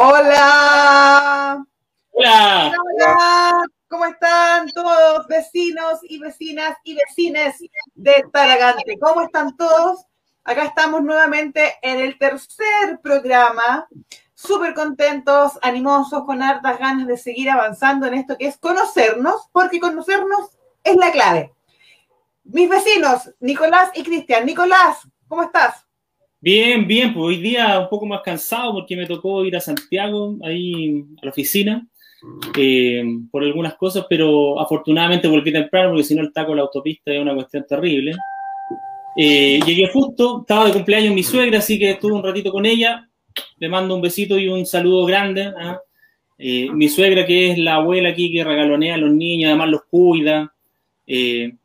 Hola. Hola. Hola. ¿Cómo están todos vecinos y vecinas y vecines de Talagante? ¿Cómo están todos? Acá estamos nuevamente en el tercer programa, súper contentos, animosos, con hartas ganas de seguir avanzando en esto que es conocernos, porque conocernos es la clave. Mis vecinos, Nicolás y Cristian. Nicolás, ¿cómo estás? Bien, bien, pues hoy día un poco más cansado porque me tocó ir a Santiago, ahí a la oficina, eh, por algunas cosas, pero afortunadamente volví temprano porque si no el taco en la autopista es una cuestión terrible. Eh, llegué justo, estaba de cumpleaños mi suegra, así que estuve un ratito con ella. Le mando un besito y un saludo grande. ¿ah? Eh, mi suegra, que es la abuela aquí que regalonea a los niños, además los cuida.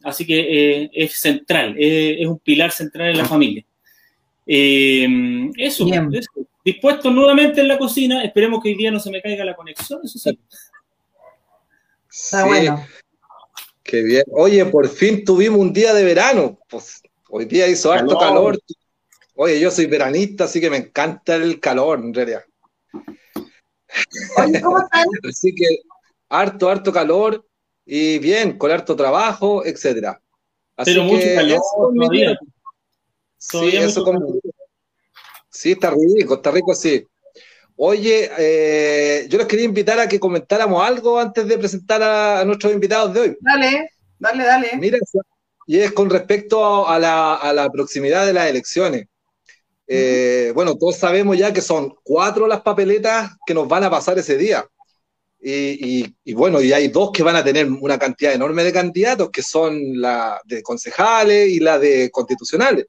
así que es central, es un pilar central en la familia. Eh, eso, dispuesto nuevamente en la cocina. Esperemos que hoy día no se me caiga la conexión, eso sí. Está bueno. Qué bien. Oye, por fin tuvimos un día de verano. Pues hoy día hizo harto calor. Oye, yo soy veranista, así que me encanta el calor, en realidad. Oye, ¿cómo están? así que harto, harto calor y bien, con harto trabajo, etcétera. Pero mucho calor todavía. Sí, eso como... Sí, está rico, está rico, sí. Oye, eh, yo les quería invitar a que comentáramos algo antes de presentar a, nuestros invitados de hoy. Dale, dale, dale. Mira, y es con respecto a la, proximidad de las elecciones. Eh, bueno, todos sabemos ya que son cuatro las papeletas que nos van a pasar ese día. Y, y, bueno, y hay dos que van a tener una cantidad enorme de candidatos, que son la de concejales y la de constitucionales.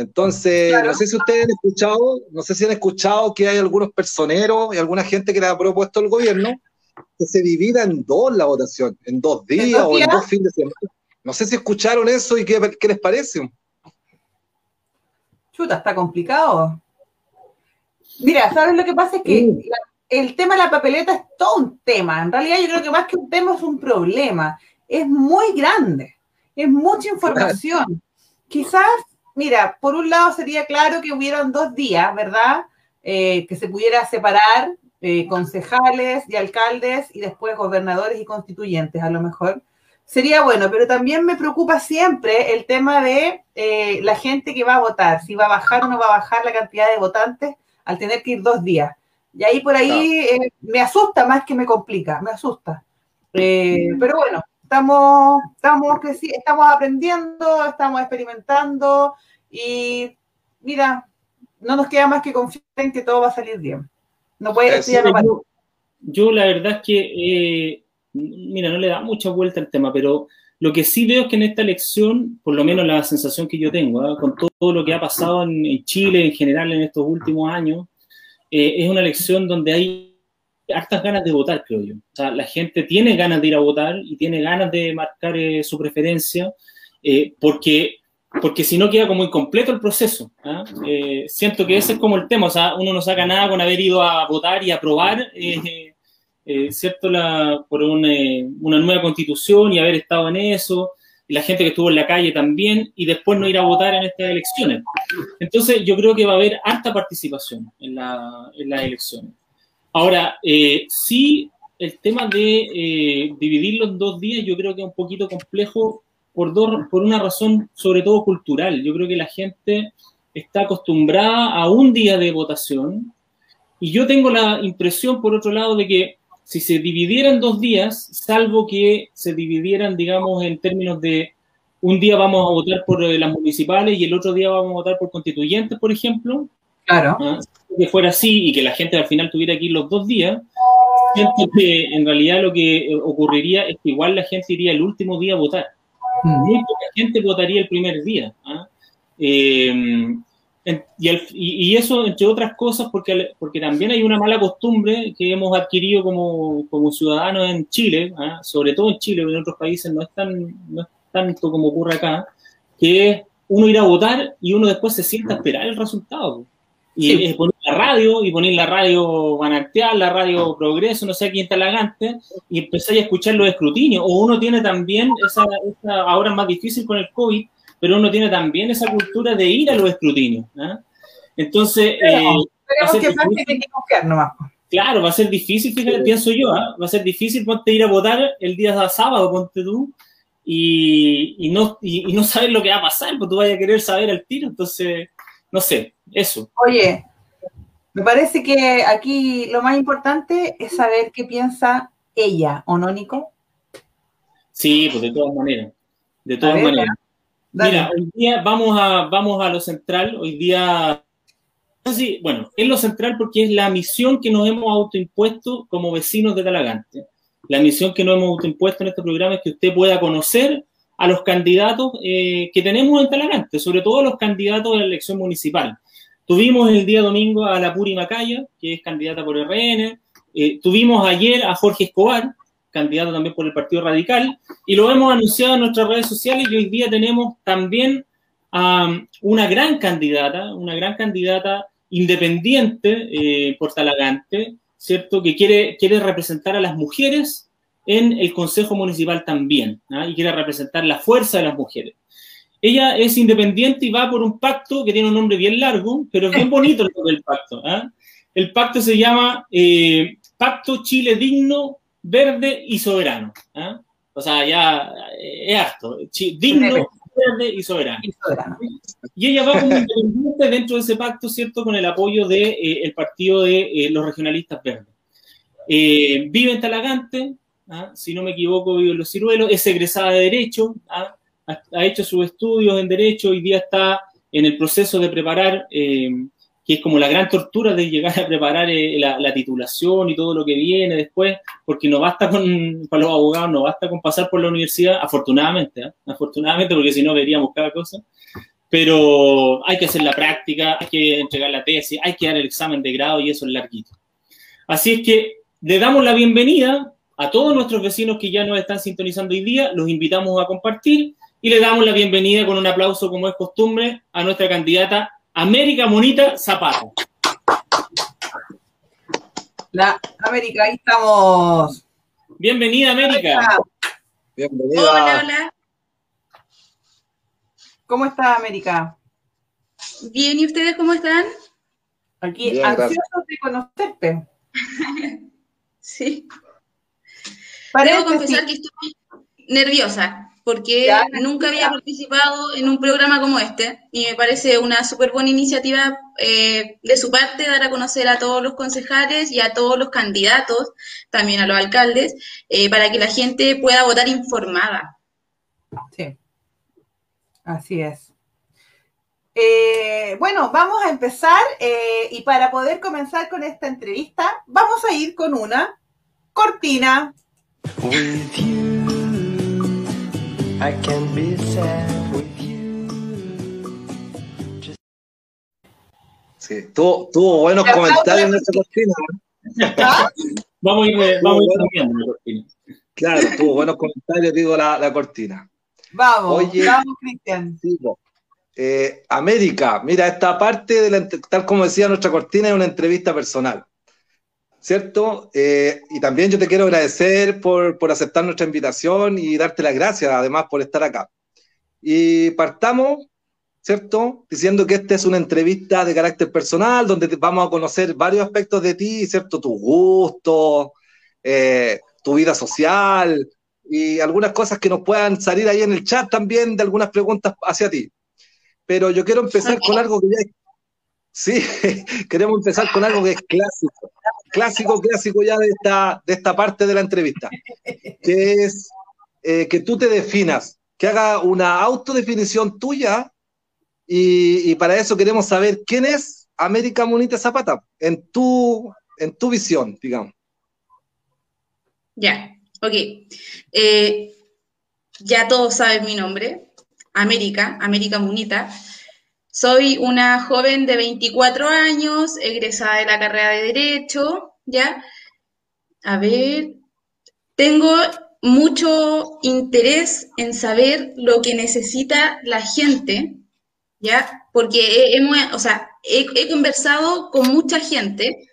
Entonces, no sé si ustedes han escuchado, no sé si han escuchado que hay algunos personeros y alguna gente que le ha propuesto el gobierno que se divida en dos la votación, en dos días, o en dos fines de semana. No sé si escucharon eso y qué, les parece. Chuta, está complicado. Mira, ¿sabes lo que pasa? Es que mm. el tema de la papeleta es todo un tema. En realidad yo creo que más que un tema es un problema. Es muy grande. Es mucha información. Quizás mira, por un lado sería claro que hubieran dos días, ¿verdad? Eh, que se pudiera separar eh, concejales y alcaldes y después gobernadores y constituyentes, a lo mejor. Sería bueno, pero también me preocupa siempre el tema de eh, la gente que va a votar, si va a bajar o no va a bajar la cantidad de votantes al tener que ir dos días. Y ahí por ahí me asusta más que me complica, me asusta. pero bueno, estamos, estamos, estamos aprendiendo, estamos experimentando y mira, no nos queda más que confiar en que todo va a salir bien. No puede ser. yo, yo, la verdad es que, eh, mira, no le da mucha vuelta al tema, pero lo que sí veo es que en esta elección, por lo menos la sensación que yo tengo, ¿ah? con todo lo que ha pasado en, Chile en general en estos últimos años, eh, es una elección donde hay hartas ganas de votar, creo yo. O sea, la gente tiene ganas de ir a votar y tiene ganas de marcar eh, su preferencia, eh, porque, porque si no queda como incompleto el proceso. ¿ah? Eh, siento que ese es como el tema, o sea, uno no saca nada con haber ido a votar y aprobar, ¿cierto? La, por una, nueva constitución y haber estado en eso y la gente que estuvo en la calle también, y después no ir a votar en estas elecciones. Entonces, yo creo que va a haber harta participación en, la, en las elecciones. Ahora, eh, sí, el tema de eh, dividirlo en dos días yo creo que es un poquito complejo por, dos, por una razón sobre todo cultural. Yo creo que la gente está acostumbrada a un día de votación y yo tengo la impresión, por otro lado, de que si se dividieran dos días, salvo que se dividieran, digamos, en términos de un día vamos a votar por eh, las municipales y el otro día vamos a votar por constituyentes, por ejemplo, Claro. ¿Ah? Que fuera así y que la gente al final tuviera ir los dos días, siento que en realidad lo que ocurriría es que igual la gente iría el último día a votar. Mm. Muy poca gente votaría el primer día. ¿ah? Eh, y, eso, entre otras cosas, porque, porque también hay una mala costumbre que hemos adquirido como, como ciudadanos en Chile, ¿ah? sobre todo en Chile, en otros países no es, tan, no es tanto como ocurre acá, que es uno ir a votar y uno después se sienta a esperar el resultado. Y poner la radio, y poner la radio Banacteal, la radio Progreso, no sé quién está lagante, y empezar a escuchar los escrutinios. O uno tiene también, esa, ahora es más difícil con el COVID, pero uno tiene también esa cultura de ir a los escrutinios. ¿ah? Entonces. Eh, que que hay que confiar nomás. Claro, va a ser difícil, fíjate, pienso yo, ¿ah? va a ser difícil ponte ir a votar el día sábado, ponte tú, y, no, y, no saber lo que va a pasar, porque tú vayas a querer saber al tiro, entonces, no sé, eso. Oye, me parece que aquí lo más importante es saber qué piensa ella, ¿o no, Nico? Sí, pues de todas maneras, de todas maneras. Mira, hoy día vamos a, vamos a lo central, hoy día Sí, bueno, es lo central porque es la misión que nos hemos autoimpuesto como vecinos de Talagante. La misión que nos hemos autoimpuesto en este programa es que usted pueda conocer a los candidatos eh, que tenemos en Talagante, sobre todo los candidatos de la elección municipal. Tuvimos el día domingo a la Puri Macaya, que es candidata por RN. Eh, tuvimos ayer a Jorge Escobar, candidato también por el Partido Radical, y lo hemos anunciado en nuestras redes sociales y hoy día tenemos también a una gran candidata, una gran candidata independiente eh, por Talagante, ¿cierto? Que quiere, quiere representar a las mujeres en el Consejo Municipal también, ¿ah? y quiere representar la fuerza de las mujeres. Ella es independiente y va por un pacto que tiene un nombre bien largo, pero es bien bonito el pacto. ¿ah? El pacto se llama eh, Pacto Chile Digno, Verde y Soberano. ¿ah? O sea, ya eh, es harto. Digno, verde y soberano. Y, ella va como independiente dentro de ese pacto, ¿cierto? Con el apoyo del de, eh, el partido de eh, los regionalistas verdes. Eh, vive en Talagante, ¿ah? si no me equivoco, vive en Los Ciruelos, es egresada de Derecho, ¿ah? Ha, hecho sus estudios en Derecho, hoy día está en el proceso de preparar que es como la gran tortura de llegar a preparar eh, la, titulación y todo lo que viene después, porque no basta con, para los abogados, no basta con pasar por la universidad, afortunadamente, ¿eh? afortunadamente, porque si no veríamos cada cosa, pero hay que hacer la práctica, hay que entregar la tesis, hay que dar el examen de grado y eso es larguito. Así es que le damos la bienvenida a todos nuestros vecinos que ya nos están sintonizando hoy día, los invitamos a compartir y le damos la bienvenida con un aplauso, como es costumbre, a nuestra candidata América Monita Zapata. La América, ahí estamos. Bienvenida, América. Bienvenida. Hola, hola. ¿Cómo está, América? Bien, ¿y ustedes cómo están? Aquí, ansiosos de conocerte. sí. Debo confesar que estoy nerviosa porque nunca había participado en un programa como este y me parece una súper buena iniciativa eh, de su parte dar a conocer a todos los concejales y a todos los candidatos, también a los alcaldes, eh, para que la gente pueda votar informada. Sí, así es. Eh, bueno, vamos a empezar y para poder comenzar con esta entrevista, vamos a ir con una cortina. I can be sad with you. Sí, tuvo, tuvo buenos comentarios en esta cortina. ¿Ah? Vamos a ir, vamos a ir la cortina. Claro, tuvo buenos comentarios, digo, la, la cortina. Vamos, vamos, Cristian. Eh, América, mira, esta parte, de la, tal como decía nuestra cortina, es una entrevista personal. ¿Cierto? Eh, y también yo te quiero agradecer por, por, aceptar nuestra invitación y darte las gracias, además, por estar acá. Y partamos, ¿cierto? Diciendo que esta es una entrevista de carácter personal, donde vamos a conocer varios aspectos de ti, ¿cierto? Tus gustos, eh, tu vida social y algunas cosas que nos puedan salir ahí en el chat también de algunas preguntas hacia ti. Pero yo quiero empezar con algo que ya Sí, queremos empezar con algo que es clásico, clásico, clásico ya de esta, de esta parte de la entrevista, que es eh, que tú te definas, que haga una autodefinición tuya y, para eso queremos saber quién es América Monita Zapata en tu, en tu visión, digamos. Ya, ok. Eh, ya todos saben mi nombre, América, América Munita. Soy una joven de 24 años, egresada de la carrera de Derecho, ¿ya? A ver, tengo mucho interés en saber lo que necesita la gente, ¿ya? Porque o sea, he, he conversado con mucha gente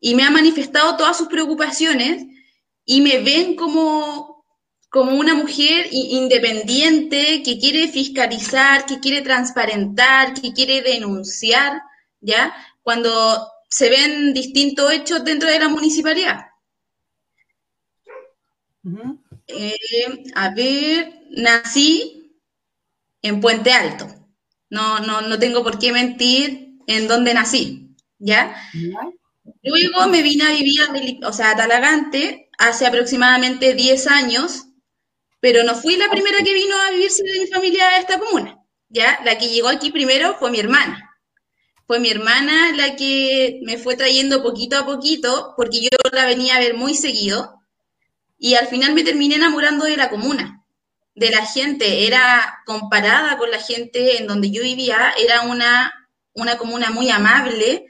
y me ha manifestado todas sus preocupaciones y me ven como, como una mujer independiente que quiere fiscalizar, que quiere transparentar, que quiere denunciar, ¿ya? Cuando se ven distintos hechos dentro de la municipalidad. Eh, a ver, nací en Puente Alto. No, no, no tengo por qué mentir en dónde nací, ¿ya? Luego me vine a vivir, o sea, a Talagante hace aproximadamente 10 años, pero no fui la primera que vino a vivirse de mi familia a esta comuna, ¿ya? La que llegó aquí primero fue mi hermana. Fue mi hermana la que me fue trayendo poquito a poquito, porque yo la venía a ver muy seguido, y al final me terminé enamorando de la comuna, de la gente. Era comparada con la gente en donde yo vivía, era una, una comuna muy amable.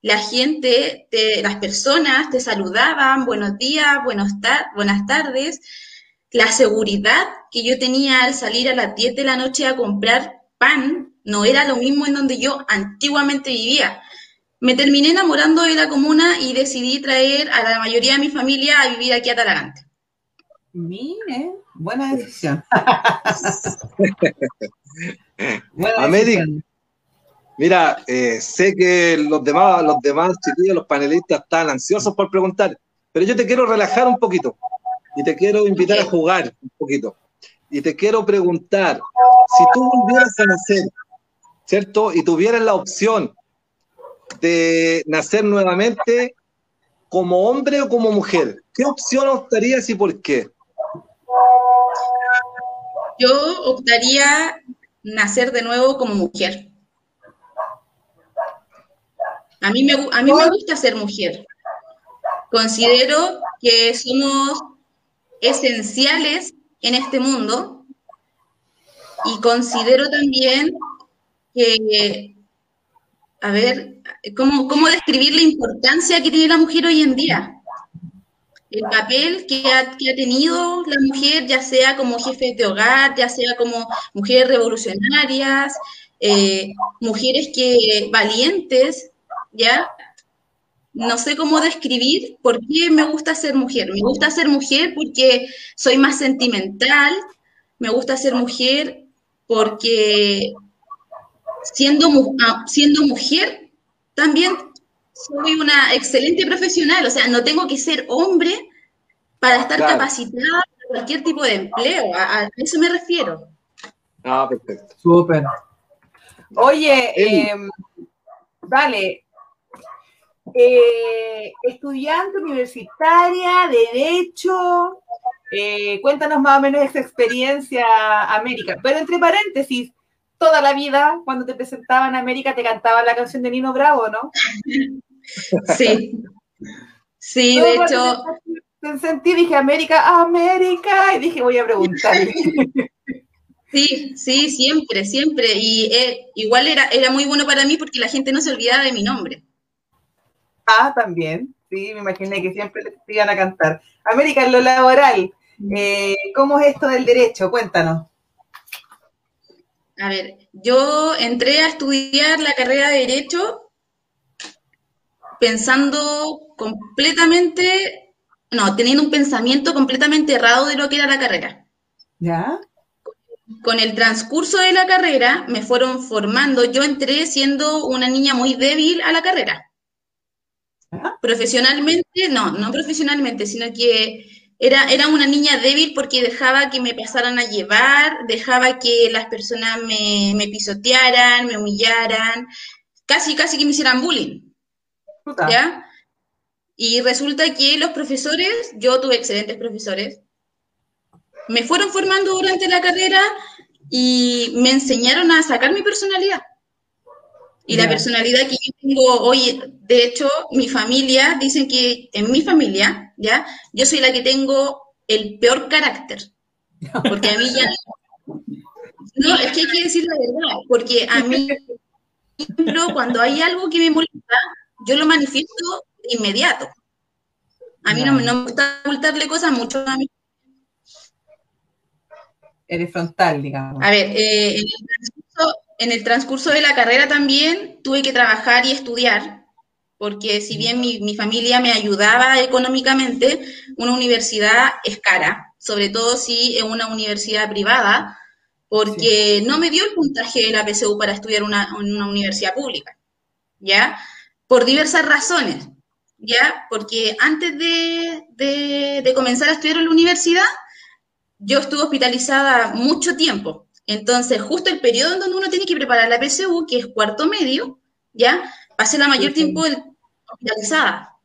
La gente, las personas te saludaban, buenos días, buenas tardes. La seguridad que yo tenía al salir a las 10 de la noche a comprar pan no era lo mismo en donde yo antiguamente vivía. Me terminé enamorando de la comuna y decidí traer a la mayoría de mi familia a vivir aquí a Talagante. Mire, buena decisión. América. Mira, eh, sé que los demás, los demás chiquillos, los panelistas están ansiosos por preguntar, pero yo te quiero relajar un poquito y te quiero invitar a jugar un poquito. Y te quiero preguntar, si tú volvieras a nacer, ¿cierto? Y tuvieras la opción de nacer nuevamente como hombre o como mujer, ¿qué opción optarías y por qué? Yo optaría nacer de nuevo como mujer. A mí me, a mí me gusta ser mujer. Considero que somos esenciales en este mundo y considero también que, a ver, ¿cómo, cómo describir la importancia que tiene la mujer hoy en día? el papel que ha, tenido la mujer, ya sea como jefe de hogar, ya sea como mujeres revolucionarias, eh, mujeres que valientes, ¿ya? No sé cómo describir por qué me gusta ser mujer. Me gusta ser mujer porque soy más sentimental, me gusta ser mujer porque siendo, ah, siendo mujer también soy una excelente profesional, o sea, no tengo que ser hombre para estar capacitada para cualquier tipo de empleo, a, eso me refiero. Ah, perfecto. Súper. Oye, eh, vale, eh, estudiante universitaria, derecho, eh, cuéntanos más o menos esa experiencia América, pero entre paréntesis, toda la vida cuando te presentaban en América te cantaban la canción de Nino Bravo, ¿no? Sí. Sí, de hecho. Sentí, dije América, América, y dije voy a preguntarle. Sí, sí, siempre, siempre. Y eh, igual era, era muy bueno para mí porque la gente no se olvidaba de mi nombre. Ah, también. Sí, me imaginé que siempre te iban a cantar. América, en lo laboral, eh, ¿cómo es esto del derecho? Cuéntanos. A ver, yo entré a estudiar la carrera de Derecho pensando completamente, no, teniendo un pensamiento completamente errado de lo que era la carrera. ¿Ya? Con el transcurso de la carrera me fueron formando, yo entré siendo una niña muy débil a la carrera. Profesionalmente, no, no profesionalmente, sino que era, era una niña débil porque dejaba que me pasaran a llevar, dejaba que las personas me, me pisotearan, me humillaran, casi, casi que me hicieran bullying. ¿Ya? Y resulta que los profesores, yo tuve excelentes profesores, me fueron formando durante la carrera y me enseñaron a sacar mi personalidad. Y la personalidad que yo tengo hoy, de hecho, mi familia, dicen que en mi familia, ¿ya? Yo soy la que tengo el peor carácter. Porque a mí ya... No, es que hay que decir la verdad, porque a mí, cuando hay algo que me molesta, yo lo manifiesto inmediato. A mí no, me gusta ocultarle cosas mucho a mí. Eres frontal, digamos. A ver, eh, en, el transcurso, de la carrera también tuve que trabajar y estudiar, porque si bien mi, familia me ayudaba económicamente, una universidad es cara, sobre todo si es una universidad privada, porque no me dio el puntaje de la PSU para estudiar una, en una universidad pública, ¿ya? por diversas razones, ¿ya? Porque antes de, comenzar a estudiar en la universidad, yo estuve hospitalizada mucho tiempo. Entonces, justo el periodo en donde uno tiene que preparar la PSU, que es cuarto medio, ¿ya? Pasé la mayor tiempo hospitalizada.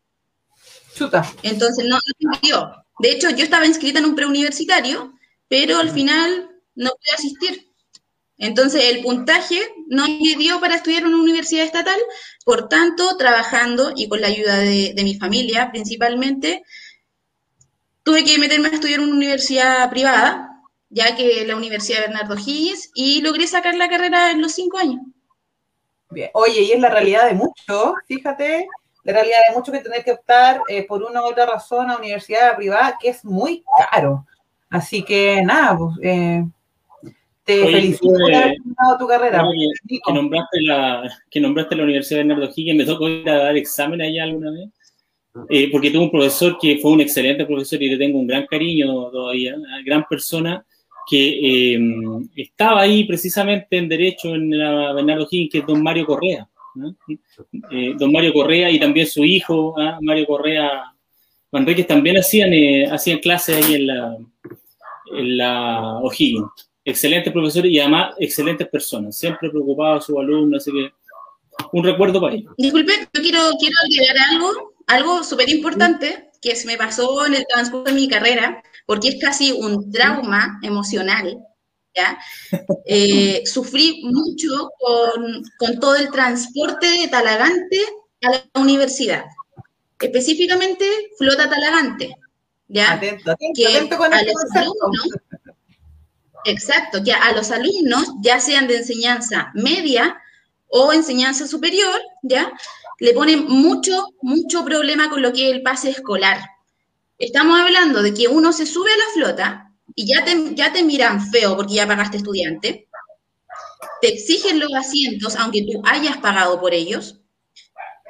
Chuta. Entonces, no, no De hecho, yo estaba inscrita en un preuniversitario, pero al final no pude asistir. Entonces, el puntaje no me dio para estudiar en una universidad estatal, por tanto, trabajando y con la ayuda de, mi familia principalmente, tuve que meterme a estudiar en una universidad privada, ya que la Universidad Bernardo Higgins, y logré sacar la carrera en los cinco años. Bien. Oye, y es la realidad de muchos, fíjate, la realidad de muchos que tener que optar eh, por una u otra razón a universidad privada, que es muy caro. Así que nada, pues, eh, te felicito por haber terminado tu carrera. que, nombraste la, que nombraste la Universidad de Bernardo Higgins, me tocó ir a dar examen allá alguna vez. Eh, porque tuve un profesor que fue un excelente profesor y le tengo un gran cariño todavía, una gran persona que eh, estaba ahí precisamente en Derecho en la Bernardo Higgins, que es don Mario Correa. Eh, don Mario Correa y también su hijo, ¿ah? Mario Correa Manríquez, también hacían, hacían clases ahí en la, en la O'Higgins excelentes profesores y además excelentes personas, siempre preocupados sus alumnos, así que un recuerdo para ellos. Disculpe, yo quiero, quiero agregar algo, algo súper importante que se me pasó en el transcurso de mi carrera, porque es casi un trauma emocional, ¿ya? Eh, sufrí mucho con, con todo el transporte de Talagante a la universidad, específicamente Flota Talagante, ¿ya? Atento, atento, atento con el Exacto, que a los alumnos, ya sean de enseñanza media o enseñanza superior, ¿ya? Le ponen mucho, mucho problema con lo que es el pase escolar. Estamos hablando de que uno se sube a la flota y ya te, ya te miran feo porque ya pagaste estudiante, te exigen los asientos aunque tú hayas pagado por ellos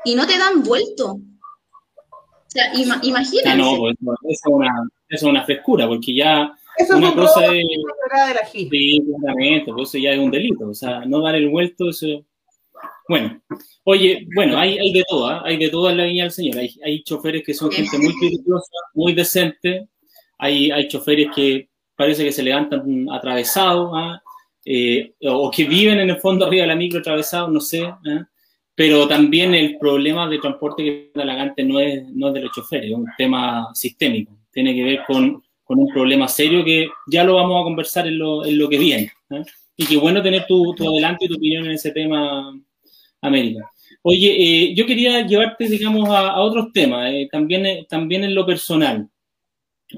y no te dan vuelto. O sea, imagínate. Ah, no, pues, es, una, es una frescura porque ya eso una es cosa de, de la Sí, claramente, pues eso ya es un delito. O sea, no dar el vuelto, eso. Bueno, oye, bueno, hay, hay de todo, ¿eh? hay de todo en la viña del Señor. Hay, hay choferes que son gente muy criteriosa, muy decente. Hay, hay choferes que parece que se levantan atravesados, ¿ah? eh, o que viven en el fondo arriba de la micro atravesados, no sé. ¿eh? Pero también el problema de transporte que da la no es, no es de los choferes, es un tema sistémico. Tiene que ver con con un problema serio que ya lo vamos a conversar en lo, en lo que viene. ¿eh? Y qué bueno tener tu, tu, adelanto y tu opinión en ese tema, América. Oye, eh, yo quería llevarte, digamos, a, otros temas, eh, también, también en lo personal.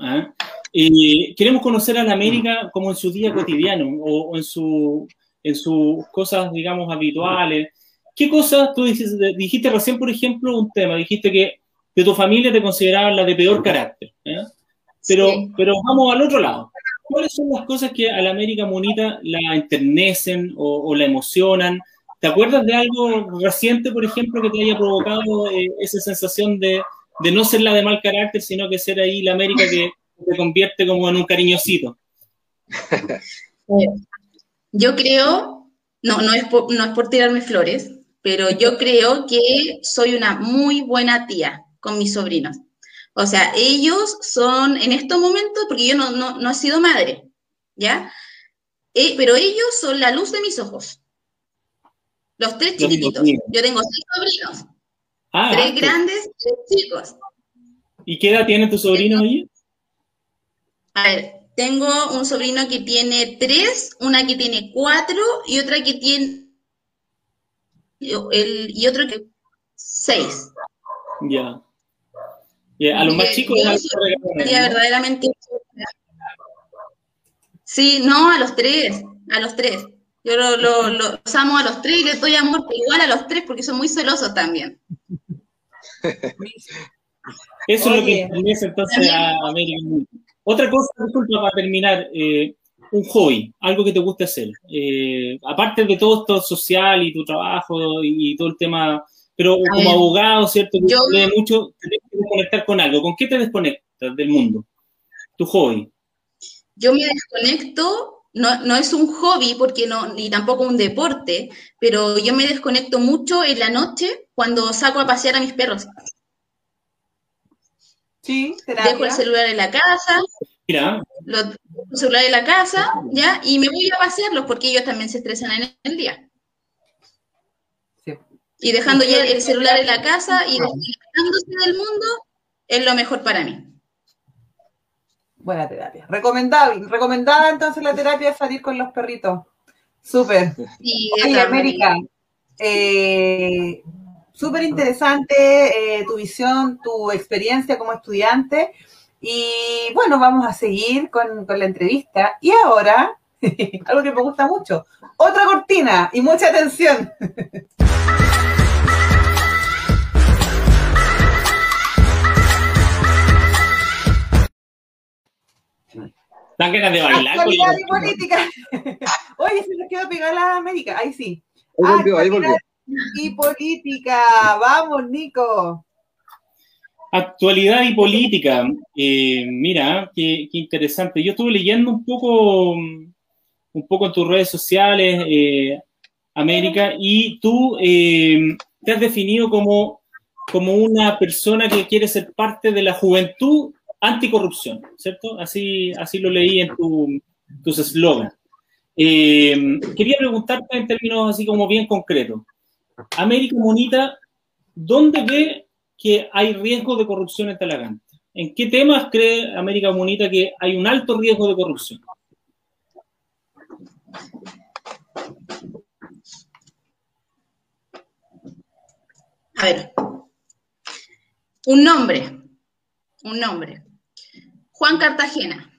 ¿ah? queremos conocer a la América como en su día cotidiano o, en, su, en sus cosas, digamos, habituales. ¿Qué cosas tú dijiste, dijiste recién, por ejemplo, un tema? Dijiste que de tu familia te consideraban la de peor carácter. Pero, pero vamos al otro lado. ¿Cuáles son las cosas que a la América Monita la enternecen o, la emocionan? ¿Te acuerdas de algo reciente, por ejemplo, que te haya provocado eh, esa sensación de, no ser la de mal carácter, sino que ser ahí la América que te convierte como en un cariñosito? Yo creo, no, no, es por, no es por tirarme flores, pero yo creo que soy una muy buena tía con mis sobrinos. O sea, ellos son en estos momentos, porque yo no, no, he sido madre, ¿ya? Eh, pero ellos son la luz de mis ojos. Los tres chiquititos. Yo tengo seis sobrinos. Ah, tres grandes, tres chicos. ¿Y qué edad tiene tu sobrino ahí? A ver, tengo un sobrino que tiene tres, una que tiene cuatro y otra que tiene. El, y otro que seis. Ya a los más chicos. verdaderamente. Sí, no, a los tres, a los tres. Yo lo, lo, los amo a los tres y les doy amor igual a los tres porque son muy celosos también. Eso es lo que interesa entonces a América. Otra cosa, disculpa, para terminar, eh, un hobby, algo que te guste hacer. Eh, aparte de todo esto social y tu trabajo y todo el tema pero como abogado, ¿cierto? Que yo, lee mucho, tienes que conectar con algo. ¿Con qué te desconectas del mundo? Tu hobby. Yo me desconecto no, no, es un hobby porque no, ni tampoco un deporte, pero yo me desconecto mucho en la noche cuando saco a pasear a mis perros. Sí, Dejo el celular en la casa. Mira. Lo, el celular en la casa, ¿ya? Y me voy a pasearlos porque ellos también se estresan en el día. Sí. Y dejando ya el celular en la casa y desconectándose del mundo es lo mejor para mí. Buena terapia. Recomendable, recomendada entonces la terapia es salir con los perritos. Súper. Sí, América. Eh, Súper interesante eh, tu visión, tu experiencia como estudiante. Y bueno, vamos a seguir con, con la entrevista. Y ahora, algo que me gusta mucho, otra cortina y mucha atención. Dan ganas de bailar. Actualidad y política. Oye, se nos quedó pegada la América. Ahí sí. Ahí volvió, ahí volvió. Y política. Vamos, Nico. Actualidad y política. Eh, mira, qué, interesante. Yo estuve leyendo un poco, un poco en tus redes sociales, eh, América, y tú eh, te has definido como, como una persona que quiere ser parte de la juventud anticorrupción, ¿cierto? Así, así lo leí en tu, tus eslogans. Eh, quería preguntarte en términos así como bien concretos. América Monita, ¿dónde ve que hay riesgo de corrupción en Talagante? ¿En qué temas cree América Monita que hay un alto riesgo de corrupción? A ver, un nombre, un nombre. Juan Cartagena.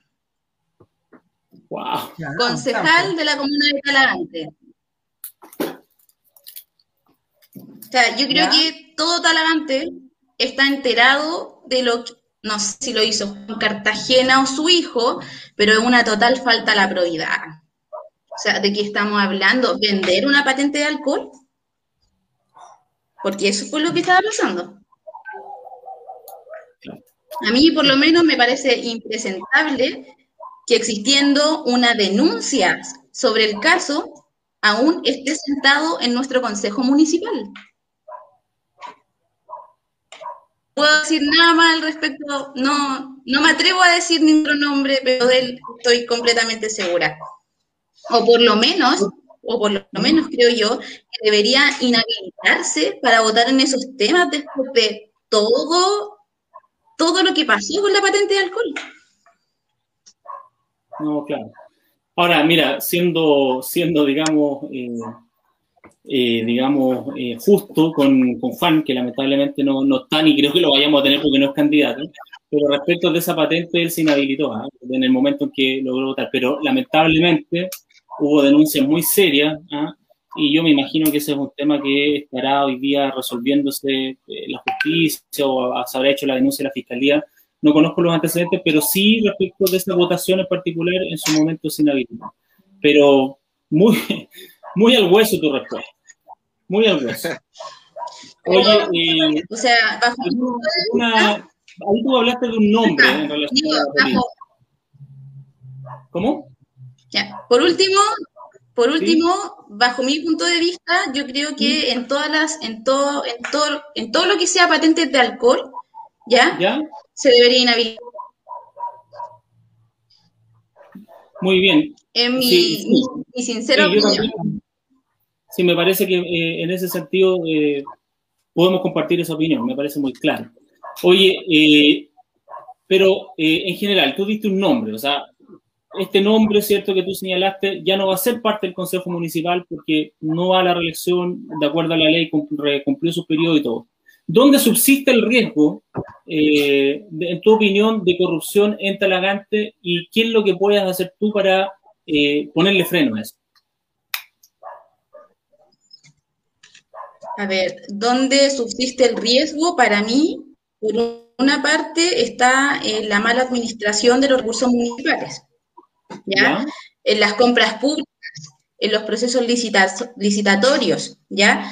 Wow. Concejal de la comuna de Talagante. O sea, yo creo que todo Talagante está enterado de lo que, no sé si lo hizo Juan Cartagena o su hijo, pero es una total falta a la probidad. O sea, ¿de qué estamos hablando? ¿Vender una patente de alcohol? Porque eso fue lo que estaba pasando. A mí, por lo menos, me parece impresentable que existiendo una denuncia sobre el caso, aún esté sentado en nuestro Consejo Municipal. No puedo decir nada más al respecto, no, no me atrevo a decir ningún nombre, pero de él estoy completamente segura. O por lo menos, o por lo menos creo yo, que debería inhabilitarse para votar en esos temas después de todo todo lo que pasó con la patente de alcohol. No, claro. Ahora, mira, siendo, siendo digamos, eh, eh, digamos, eh, justo con, con, Juan, que lamentablemente no, no, está ni creo que lo vayamos a tener porque no es candidato, pero respecto de esa patente él se inhabilitó ¿ah? en el momento en que logró votar, pero lamentablemente hubo denuncias muy serias ¿ah? Y yo me imagino que ese es un tema que estará hoy día resolviéndose eh, la justicia o se habrá hecho la denuncia de la fiscalía. No conozco los antecedentes, pero sí respecto de esa votación en particular, en su momento sin habilidad. Pero muy, muy al hueso tu respuesta. Muy al hueso. Oye, eh, o sea, bajo una, ahí tú hablaste de un nombre en relación a ¿Cómo? Ya. Por último, por último, bajo mi punto de vista, yo creo que en todas las, en todo, en todo, en todo lo que sea patentes de alcohol, ¿ya? Se debería inhabilitar. Muy bien. En mi, sincero opinión. Sí, me parece que eh, en ese sentido eh, podemos compartir esa opinión, me parece muy claro. Oye, eh, pero en general, tú diste un nombre, o sea, este nombre, ¿cierto?, que tú señalaste, ya no va a ser parte del Consejo Municipal porque no va a la reelección, de acuerdo a la ley, cumplió su periodo y todo. ¿Dónde subsiste el riesgo, eh, en tu opinión, de corrupción en Talagante y qué es lo que puedes hacer tú para eh, ponerle freno a eso? A ver, ¿dónde subsiste el riesgo? Para mí, por una parte, está en la mala administración de los recursos municipales. ¿Ya? En las compras públicas, en los procesos licitatorios, ¿ya?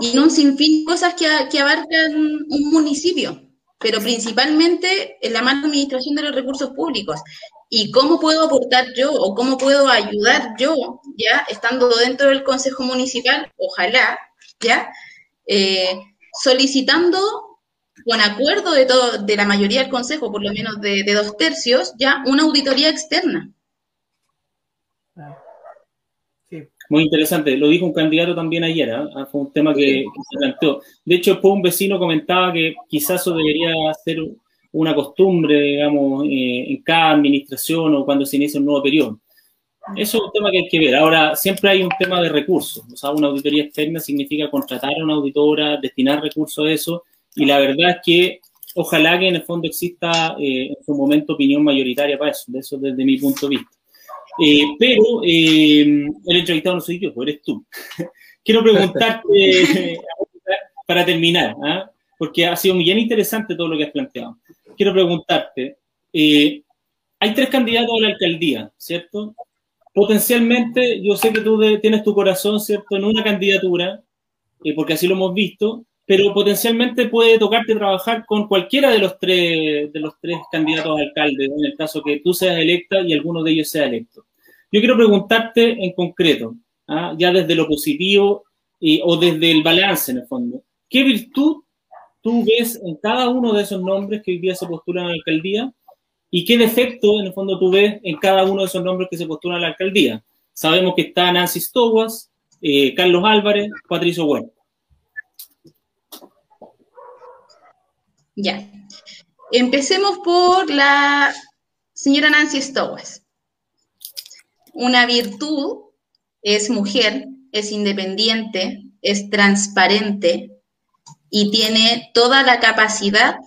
Y en un sinfín de cosas que, que abarcan un municipio, pero principalmente en la mala administración de los recursos públicos. y cómo puedo aportar yo o cómo puedo ayudar yo, ya estando dentro del Consejo Municipal, ojalá, ya, eh, solicitando con acuerdo de, todo, de la mayoría del Consejo, por lo menos de, dos tercios, ya una auditoría externa. Muy interesante, lo dijo un candidato también ayer, ¿ah? Ah, fue un tema que, se planteó. De hecho, después un vecino comentaba que quizás eso debería ser una costumbre, digamos, eh, en cada administración o cuando se inicia un nuevo periodo. Eso es un tema que hay que ver. Ahora, siempre hay un tema de recursos. O sea, una auditoría externa significa contratar a una auditora, destinar recursos a eso, y la verdad es que ojalá que en el fondo exista eh, en su momento opinión mayoritaria para eso, de eso desde mi punto de vista. Eh, pero el entrevistado no soy yo, eres tú. Quiero preguntarte, para terminar, ¿ah? porque ha sido bien interesante todo lo que has planteado quiero preguntarte, eh, hay tres candidatos a la alcaldía, ¿cierto? Potencialmente, yo sé que tú tienes tu corazón, ¿cierto?, en una candidatura, eh, porque así lo hemos visto, pero potencialmente puede tocarte trabajar con cualquiera de los tres, de los tres candidatos a alcalde, en el caso que tú seas electa y alguno de ellos sea electo. Yo quiero preguntarte en concreto, ¿ah? ya desde lo positivo o desde el balance en el fondo, ¿qué virtud tú ves en cada uno de esos nombres que hoy día se postulan a la alcaldía y qué defecto en el fondo tú ves en cada uno de esos nombres que se postulan a la alcaldía. Sabemos que está Nancy Stowas, eh, Carlos Álvarez, Patricio Huerta. Ya. Empecemos por la señora Nancy Stowas. Una virtud es mujer, es independiente, es transparente, y tiene toda la capacidad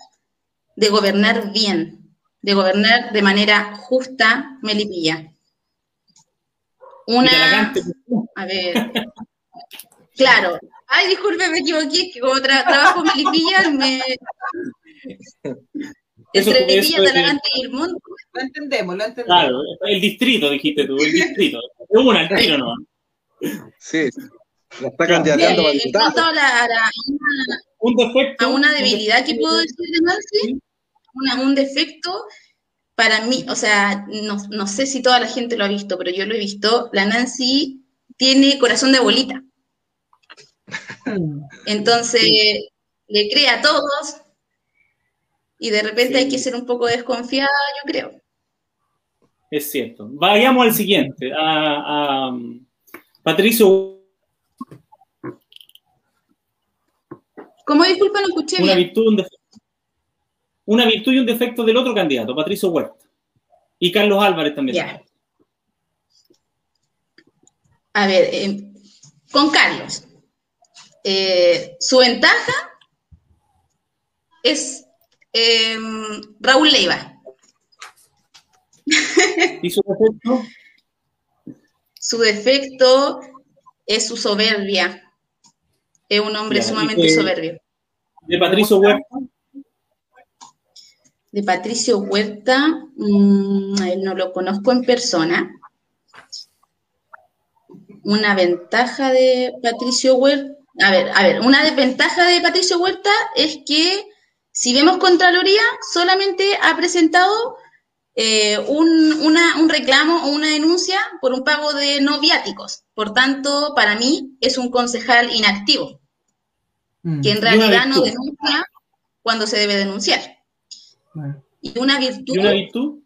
de gobernar bien, de gobernar de manera justa Melipilla. Una, a ver, claro, ay, disculpe, me equivoqué, que como trabajo en Melipilla, me... Entre Melipilla, Talagante y el mundo. Lo entendemos, lo entendemos. Claro, el distrito, dijiste tú, el distrito. Es una, el tiro no. Sí, la está candidateando para En cuanto a, la, un defecto, a una debilidad que puedo decir de Nancy, un defecto para mí, o sea, no, sé si toda la gente lo ha visto, pero yo lo he visto, la Nancy tiene corazón de bolita. Entonces, le cree a todos y de repente hay que ser un poco desconfiada, yo creo. Es cierto. Vayamos al siguiente, a, a Patricio ¿Cómo disculpa no escuché una Virtud, un una virtud y un defecto del otro candidato, Patricio Huerta. Y Carlos Álvarez también. Ya. A ver, eh, con Carlos. Eh, su ventaja es em, Raúl Leiva. ¿Y su defecto? Su defecto es su soberbia. Es un hombre sumamente soberbio. ¿De Patricio Huerta? De Patricio Huerta, mm, no lo conozco en persona. Una ventaja de Patricio Huerta, a ver, a ver, una desventaja de Patricio Huerta es que si vemos Contraloría, solamente ha presentado eh, un, reclamo o una denuncia por un pago de no viáticos. Por tanto, para mí es un concejal inactivo, mm. que en realidad no denuncia cuando se debe denunciar. Y una virtud. ¿Y una virtud?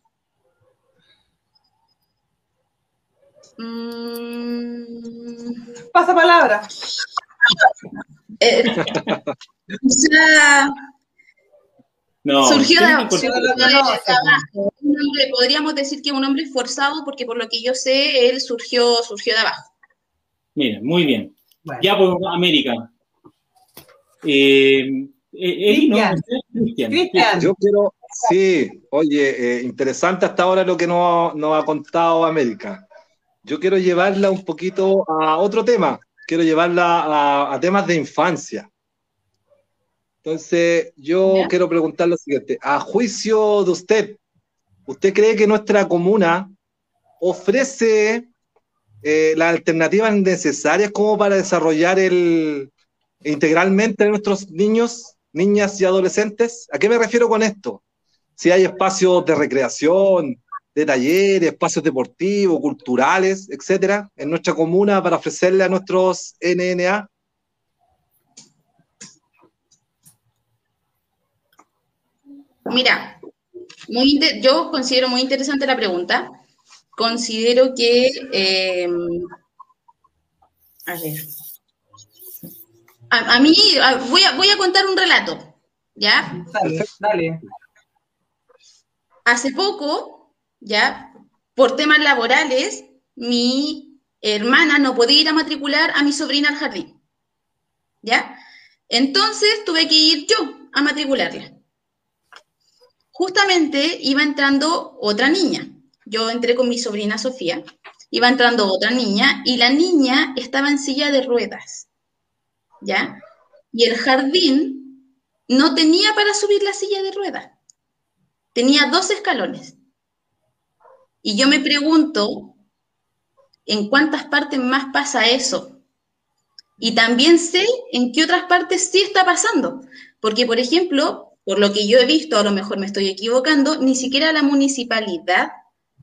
Mm. Pasa palabra. Eh, o sea, surgió de, abajo. podríamos decir que es un hombre esforzado porque por lo que yo sé, él surgió, surgió de abajo. Mira, muy bien. Ya por América. Eh, eh, Yo quiero, sí, oye, eh, interesante hasta ahora lo que nos, ha contado América. Yo quiero llevarla un poquito a otro tema, quiero llevarla a temas de infancia. Entonces, yo quiero preguntar lo siguiente. A juicio de usted, ¿usted cree que nuestra comuna ofrece eh, las alternativas necesarias como para desarrollar el, integralmente a nuestros niños, niñas y adolescentes? ¿A qué me refiero con esto? Si hay espacios de recreación, de talleres, espacios deportivos, culturales, etcétera, en nuestra comuna para ofrecerle a nuestros NNA? Mira, muy yo considero muy interesante la pregunta. Considero que, eh, a ver, a, mí voy, a, voy a contar un relato, ¿ya? Dale, dale. Hace poco, ¿ya? Por temas laborales, mi hermana no podía ir a matricular a mi sobrina al jardín, ¿ya? Entonces tuve que ir yo a matricularla justamente iba entrando otra niña. Yo entré con mi sobrina Sofía, iba entrando otra niña y la niña estaba en silla de ruedas, ¿ya? Y el jardín no tenía para subir la silla de ruedas, tenía dos escalones. Y yo me pregunto, ¿en cuántas partes más pasa eso? Y también sé en qué otras partes sí está pasando. Porque, por ejemplo, por lo que yo he visto, a lo mejor me estoy equivocando, ni siquiera la municipalidad,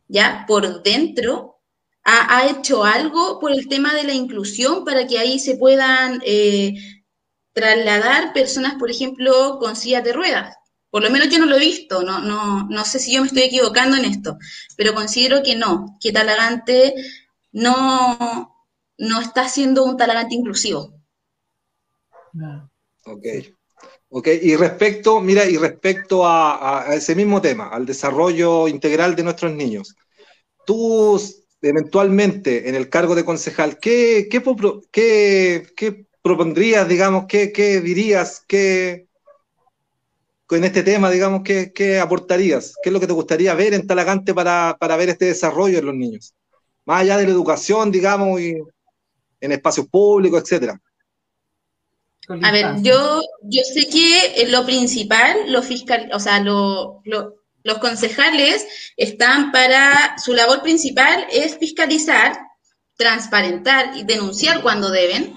ya por dentro, ha, hecho algo por el tema de la inclusión para que ahí se puedan eh, trasladar personas, por ejemplo, con sillas de ruedas. Por lo menos yo no lo he visto, no, no, no sé si yo me estoy equivocando en esto, pero considero que no, que Talagante no, no está siendo un Talagante inclusivo. Ok. Ok, y respecto, mira, y respecto a, ese mismo tema, al desarrollo integral de nuestros niños, tú eventualmente en el cargo de concejal, ¿qué, qué, propondrías, digamos, qué, dirías, qué, en este tema, digamos, qué, aportarías? ¿Qué es lo que te gustaría ver en Talagante para, para ver este desarrollo en los niños? Más allá de la educación, digamos, y en espacios públicos, etcétera. A ver, yo, yo sé que lo principal, los fiscal, o sea, los concejales están para, su labor principal es fiscalizar, transparentar y denunciar cuando deben,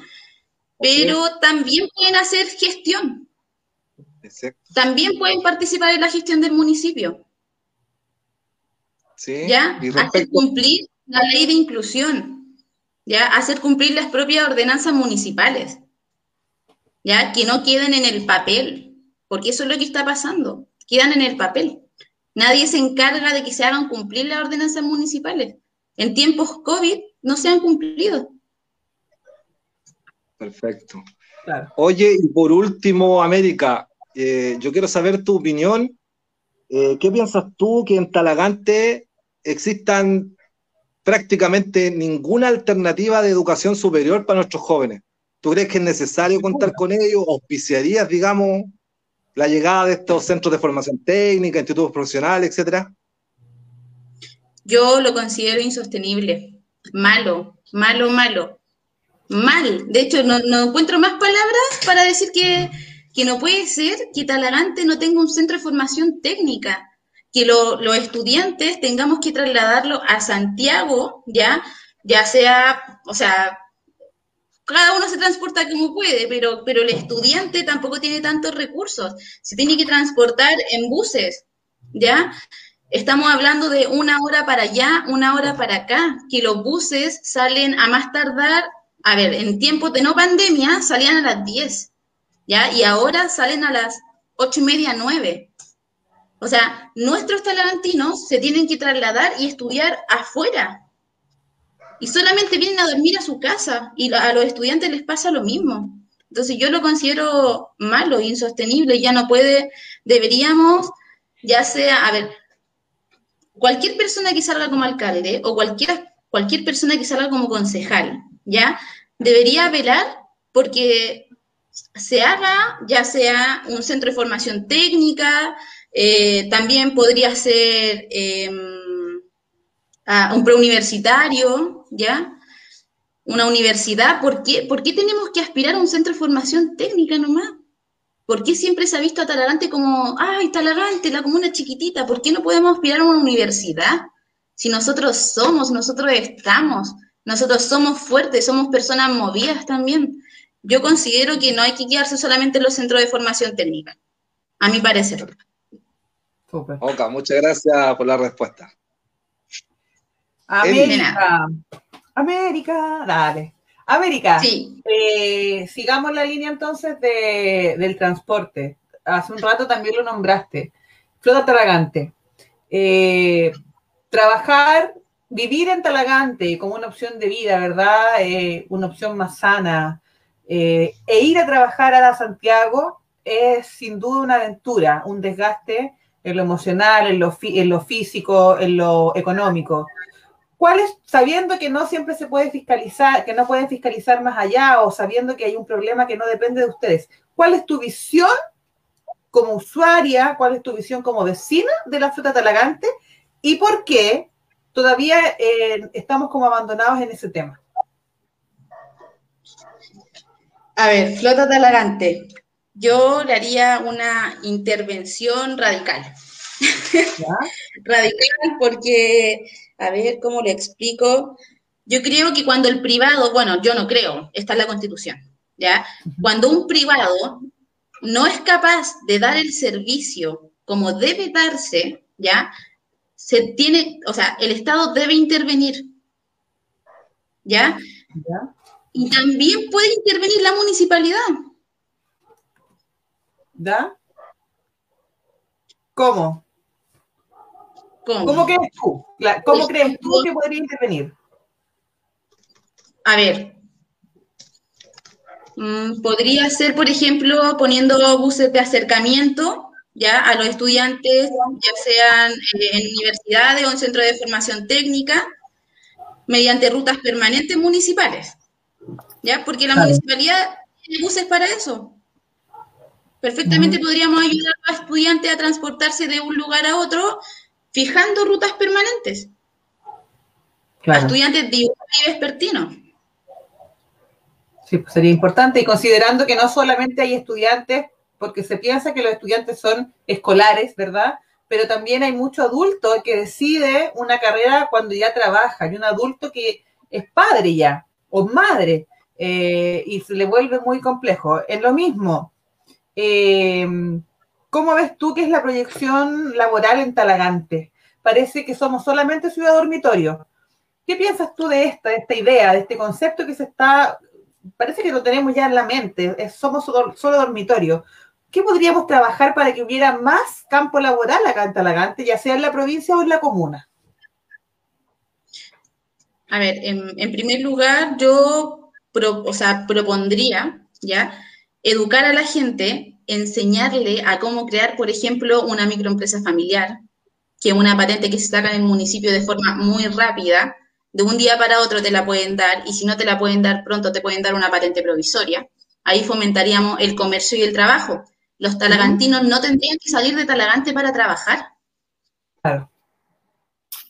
pero también pueden hacer gestión. También pueden participar en la gestión del municipio. Sí, ¿Ya? Hacer cumplir la ley de inclusión. ¿Ya? Hacer cumplir las propias ordenanzas municipales. ¿ya? Que no queden en el papel, porque eso es lo que está pasando, quedan en el papel. Nadie se encarga de que se hagan cumplir las ordenanzas municipales. En tiempos COVID no se han cumplido. Perfecto. Oye, y por último, América, eh, yo quiero saber tu opinión. Eh, ¿Qué piensas tú que en Talagante existan prácticamente ninguna alternativa de educación superior para nuestros jóvenes? ¿Tú crees que es necesario contar con ellos? ¿Auspiciarías, digamos, la llegada de estos centros de formación técnica, institutos profesionales, etcétera? Yo lo considero insostenible, malo, malo, malo, mal. De hecho, no, encuentro más palabras para decir que, no puede ser que Talagante no tenga un centro de formación técnica, que los estudiantes tengamos que trasladarlo a Santiago, ya, ya sea, o sea, cada uno se transporta como puede, pero, pero el estudiante tampoco tiene tantos recursos. Se tiene que transportar en buses, ¿ya? Estamos hablando de una hora para allá, una hora para acá, que los buses salen a más tardar, a ver, en tiempos de no pandemia salían a las 10, ¿ya? Y ahora salen a las ocho y media, nueve. O sea, nuestros talagantinos se tienen que trasladar y estudiar afuera, y solamente vienen a dormir a su casa y a los estudiantes les pasa lo mismo. Entonces yo lo considero malo, insostenible, ya no puede, deberíamos, ya sea, a ver, cualquier persona que salga como alcalde o cualquier, cualquier persona que salga como concejal, ¿ya? Debería velar porque se haga, ya sea un centro de formación técnica, eh, también podría ser em, un preuniversitario, ¿ya? Una universidad, ¿por qué? ¿por qué tenemos que aspirar a un centro de formación técnica nomás? ¿Por qué siempre se ha visto a Talagante como, ay, Talagante, la comuna chiquitita? ¿Por qué no podemos aspirar a una universidad? Si nosotros somos, nosotros estamos, nosotros somos fuertes, somos personas movidas también. Yo considero que no hay que quedarse solamente en los centros de formación técnica, a mi parecer. Oka, muchas gracias por la respuesta. América. América, dale. América, Sí, eh, sigamos la línea entonces de- del transporte. Hace un rato también lo nombraste. Flota Talagante. Eh, trabajar, vivir en Talagante como una opción de vida, ¿verdad? Eh, una opción más sana. Eh, e ir a trabajar a Santiago es sin duda una aventura, un desgaste en lo emocional, en lo, en lo físico, en lo económico. ¿Cuáles, sabiendo que no siempre se puede fiscalizar, que no pueden fiscalizar más allá o sabiendo que hay un problema que no depende de ustedes, cuál es tu visión como usuaria, cuál es tu visión como vecina de la flota talagante y por qué todavía eh, estamos como abandonados en ese tema? A ver, flota talagante. Yo le haría una intervención radical. ¿ya? Radical porque, a ver, ¿cómo le explico? Yo creo que cuando el privado, bueno, yo no creo, esta es la constitución, ¿ya? Cuando un privado no es capaz de dar el servicio como debe darse, ¿ya? Se tiene, o sea, el Estado debe intervenir, ¿ya? ¿Ya? Y también puede intervenir la municipalidad. ¿Ya? ¿Cómo? ¿Cómo? ¿Cómo crees tú? La- ¿Cómo crees tú que podría intervenir? A ver, mm, podría ser, por ejemplo, poniendo buses de acercamiento ya a los estudiantes, ya sean eh, en universidades o en centros de formación técnica, mediante rutas permanentes municipales, ya, porque la municipalidad tiene buses para eso. Perfectamente podríamos ayudar a los estudiantes a transportarse de un lugar a otro, fijando rutas permanentes a estudiantes diurnos y vespertinos. Sí, pues sería importante y considerando que no solamente hay estudiantes, porque se piensa que los estudiantes son escolares, ¿verdad? Pero también hay mucho adulto que decide una carrera cuando ya trabaja, y un adulto que es padre ya, o madre, eh, y se le vuelve muy complejo. Es lo mismo. eh, ¿Cómo ves tú que es la proyección laboral en Talagante? Parece que somos solamente ciudad dormitorio. ¿Qué piensas tú de esta, de esta idea, de este concepto que se está parece que lo tenemos ya en la mente, somos solo, solo dormitorio. ¿Qué podríamos trabajar para que hubiera más campo laboral acá en Talagante, ya sea en la provincia o en la comuna? A ver, en primer lugar, yo pro- o sea, propondría, ¿ya? Educar a la gente, enseñarle a cómo crear, por ejemplo, una microempresa familiar, que es una patente que se saca en el municipio de forma muy rápida, de un día para otro te la pueden dar, y si no te la pueden dar pronto, te pueden dar una patente provisoria. Ahí fomentaríamos el comercio y el trabajo. Los talagantinos no tendrían que salir de Talagante para trabajar. Claro.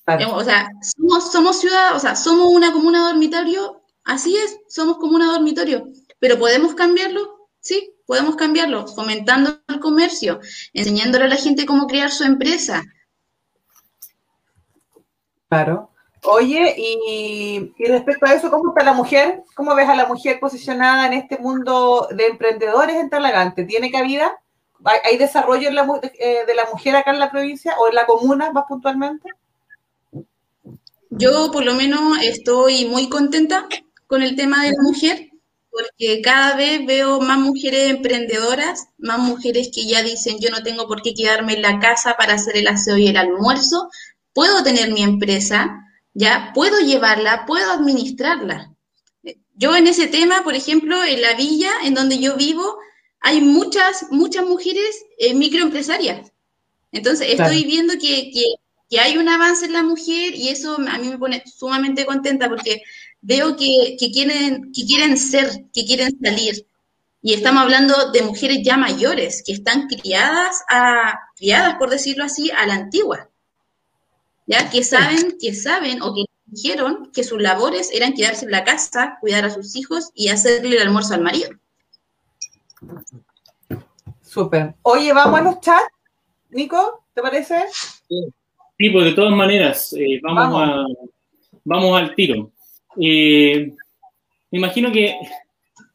Claro. O sea, somos, somos ciudad, o sea, somos una comuna dormitorio, así es, somos comuna dormitorio, pero ¿podemos cambiarlo? Sí, podemos cambiarlo, fomentando el comercio, enseñándole a la gente cómo crear su empresa. Claro. Oye, y, y respecto a eso, ¿cómo está la mujer? ¿Cómo ves a la mujer posicionada en este mundo de emprendedores en Talagante? ¿Tiene cabida? ¿Hay, hay desarrollo en la eh, de la mujer acá en la provincia o en la comuna más puntualmente? Yo por lo menos estoy muy contenta con el tema de la mujer, porque cada vez veo más mujeres emprendedoras, más mujeres que ya dicen, yo no tengo por qué quedarme en la casa para hacer el aseo y el almuerzo, puedo tener mi empresa, ya puedo llevarla, puedo administrarla. Yo en ese tema, por ejemplo, en la villa en donde yo vivo, hay muchas, muchas mujeres eh, microempresarias. Entonces, estoy viendo que, que, que hay un avance en la mujer y eso a mí me pone sumamente contenta porque veo que, que quieren, que quieren ser, que quieren salir. Y estamos hablando de mujeres ya mayores, que están criadas, a, criadas, por decirlo así, a la antigua. ¿Ya? Que saben, que saben o que dijeron que sus labores eran quedarse en la casa, cuidar a sus hijos y hacerle el almuerzo al marido. Súper. Oye, vamos a los chats. Nico, ¿te parece? Sí, pues de todas maneras, eh, vamos, Vamos. A, vamos al tiro. Eh, me imagino que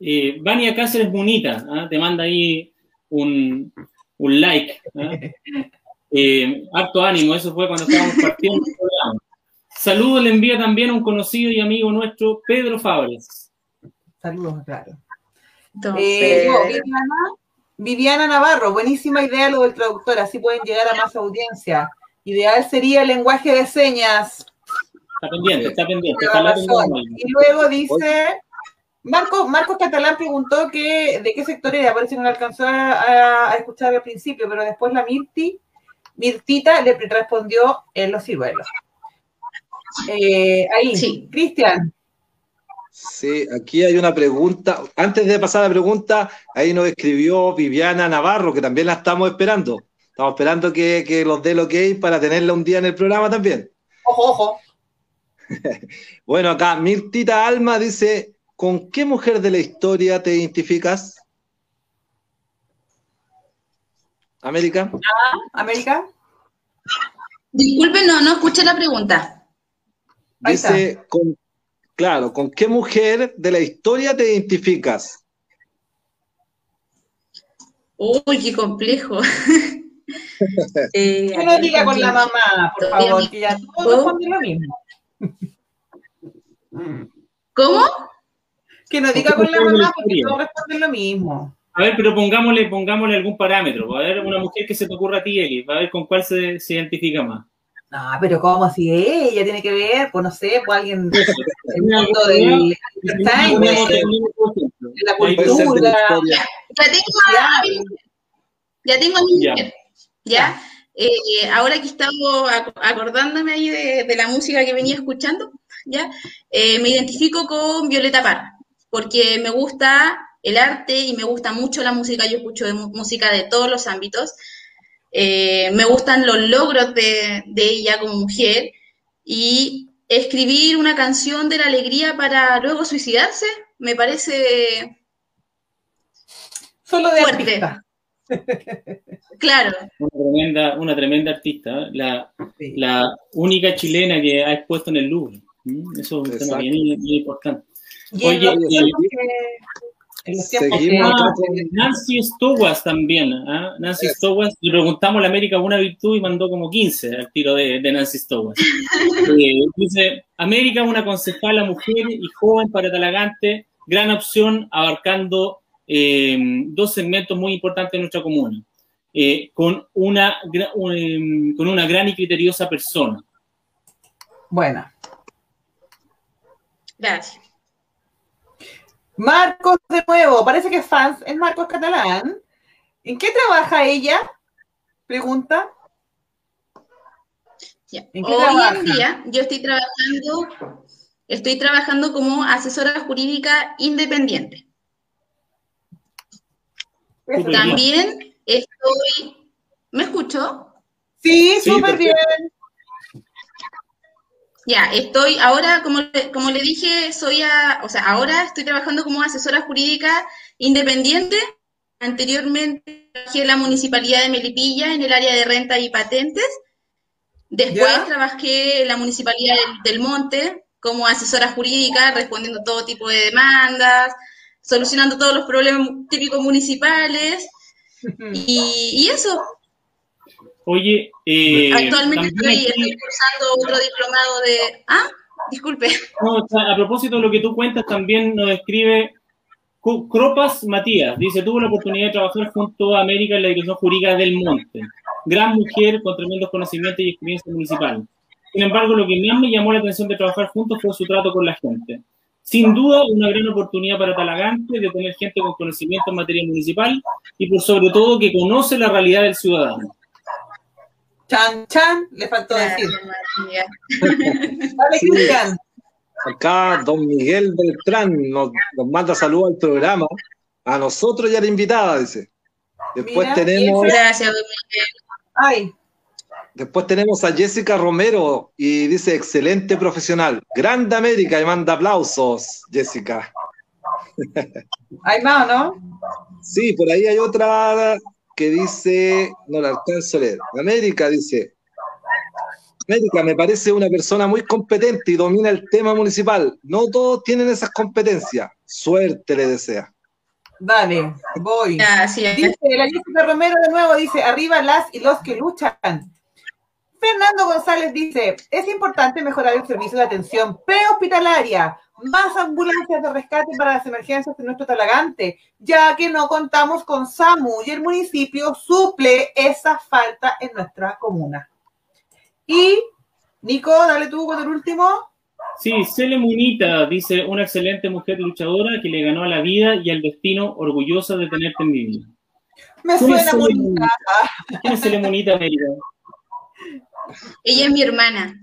eh, Vania Cáceres Bonita ¿ah? te manda ahí un, un like. ¿ah? Eh, harto ánimo, eso fue cuando estábamos partiendo el programa. Saludos le envía también a un conocido y amigo nuestro, Pedro Fabres. Saludos, claro. Eh, Viviana, Viviana Navarro, buenísima idea lo del traductor, así pueden llegar a más audiencia. Ideal sería el lenguaje de señas. Está pendiente, está pendiente. Y luego dice, Marco, Marcos Catalán preguntó que, de qué sector era, parece que no alcanzó a, escuchar al principio, pero después la Mirti, Mirtita le respondió en los ciruelos. Eh, ahí, Cristian. Sí, aquí hay una pregunta. Antes de pasar a la pregunta, ahí nos escribió Viviana Navarro, que también la estamos esperando. Estamos esperando que, que los dé lo que hay para tenerla un día en el programa también. Ojo, ojo. bueno, acá Mirtita Alma dice, ¿con qué mujer de la historia te identificas? América. Ah, América. Disculpe, no, no escuché la pregunta. Dice, claro, ¿con qué mujer de la historia te identificas? Uy, qué complejo. eh, que no diga con la mamá, por favor, que ya todos lo mismo. ¿Cómo? Que no diga con la mamá porque todos responden lo mismo. A ver, pero pongámosle, pongámosle algún parámetro. A ver, una mujer que se te ocurra a ti, Eli, a ver con cuál se, se identifica más. No, pero ¿cómo si ella tiene que ver? Pues no sé, pues alguien el mundo del de la cultura. Ya tengo, ya tengo mi ya. ¿ya? Eh, ahora que estamos acordándome ahí de, la música que venía escuchando, ¿ya? Eh, me identifico con Violeta Parra, porque me gusta el arte y me gusta mucho la música, yo escucho música de todos los ámbitos, eh, me gustan los logros de, ella como mujer y escribir una canción de la alegría para luego suicidarse me parece solo de fuerte. Claro. Una tremenda, una tremenda artista, la, la, única chilena que ha expuesto en el Louvre. ¿Mm? Eso es un tema bien, importante. Oye, Nancy Stowas también. ¿ah? Nancy Stowas, le preguntamos a la América una virtud y mandó como 15 al tiro de, Nancy Stowas. Eh, dice: América, una concejala mujer y joven para Talagante, gran opción abarcando eh, dos segmentos muy importantes de nuestra comuna, eh, con, una, con una gran y criteriosa persona. Buena. Gracias. Marcos de nuevo, parece que es fans, es Marcos Catalán. ¿En qué trabaja ella? Pregunta. ¿En qué Hoy en día yo estoy trabajando, estoy trabajando como asesora jurídica independiente. También estoy. ¿Me escucho? Sí, súper bien. Ya, estoy ahora, como, como le dije, soy a, o sea, ahora estoy trabajando como asesora jurídica independiente. Anteriormente trabajé en la municipalidad de Melipilla en el área de renta y patentes. Después trabajé en la municipalidad del, Monte como asesora jurídica, respondiendo todo tipo de demandas, solucionando todos los problemas típicos municipales. y, y eso, Oye, eh, actualmente estoy, cursando otro diplomado de. Ah, disculpe. a propósito de lo que tú cuentas, también nos escribe Cropas Matías. Dice: Tuvo la oportunidad de trabajar junto a América en la Dirección Jurídica del Monte. Gran mujer con tremendos conocimientos y experiencia municipal. Sin embargo, lo que más me llamó la atención de trabajar juntos fue su trato con la gente. Sin duda, una gran oportunidad para Talagante de tener gente con conocimiento en materia municipal y, por sobre todo, que conoce la realidad del ciudadano. Chan, chan, le faltó decir. Vale, Cristian. Acá don Miguel Beltrán nos, manda saludos al programa. A nosotros ya la invitada, dice. Después tenemos. Gracias, don Miguel. Ay. Después tenemos a Jessica Romero y dice excelente profesional. Grande América y manda aplausos, Jessica. Hay más, ¿no? Sí, por ahí hay otra que dice, no la alcanzo a leer. América dice, América me parece una persona muy competente y domina el tema municipal. No todos tienen esas competencias. Suerte le desea. Dale, voy. Dice la Jessica Romero de nuevo, dice, arriba las y los que luchan. Fernando González dice, es importante mejorar el servicio de atención prehospitalaria, más ambulancias de rescate para las emergencias de nuestro Talagante, ya que no contamos con SAMU y el municipio suple esa falta en nuestra comuna. Y, Nico, dale tú con el último. Sí, Cele Munita dice, una excelente mujer luchadora que le ganó a la vida y al destino, orgullosa de tenerte en mi vida. Me suena bonita. ¿Quién es Cele Munita, Mérida? Ella es mi hermana.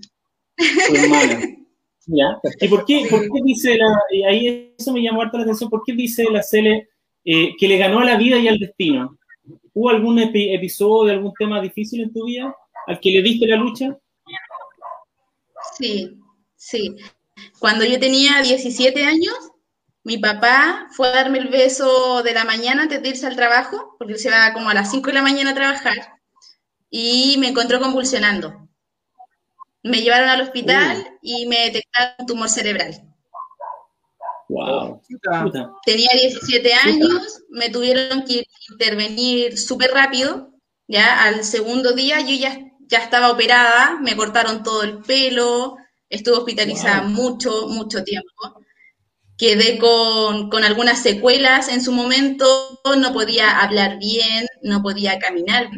Tu hermana. ¿Ya? ¿Y por qué, por qué dice la, y ahí eso me llamó harto la atención, por qué dice la Cele eh, que le ganó a la vida y al destino? ¿Hubo algún epi- episodio, algún tema difícil en tu vida al que le diste la lucha? Sí, sí. Cuando yo tenía 17 años, mi papá fue a darme el beso de la mañana antes de irse al trabajo, porque él se va como a las 5 de la mañana a trabajar, y me encontró convulsionando. Me llevaron al hospital y me detectaron un tumor cerebral. Wow. Puta. Tenía 17 años, me tuvieron que intervenir súper rápido, ya al segundo día yo ya, ya estaba operada, me cortaron todo el pelo, estuve hospitalizada Wow. mucho, mucho tiempo. Quedé con, con algunas secuelas en su momento, no podía hablar bien, no podía caminar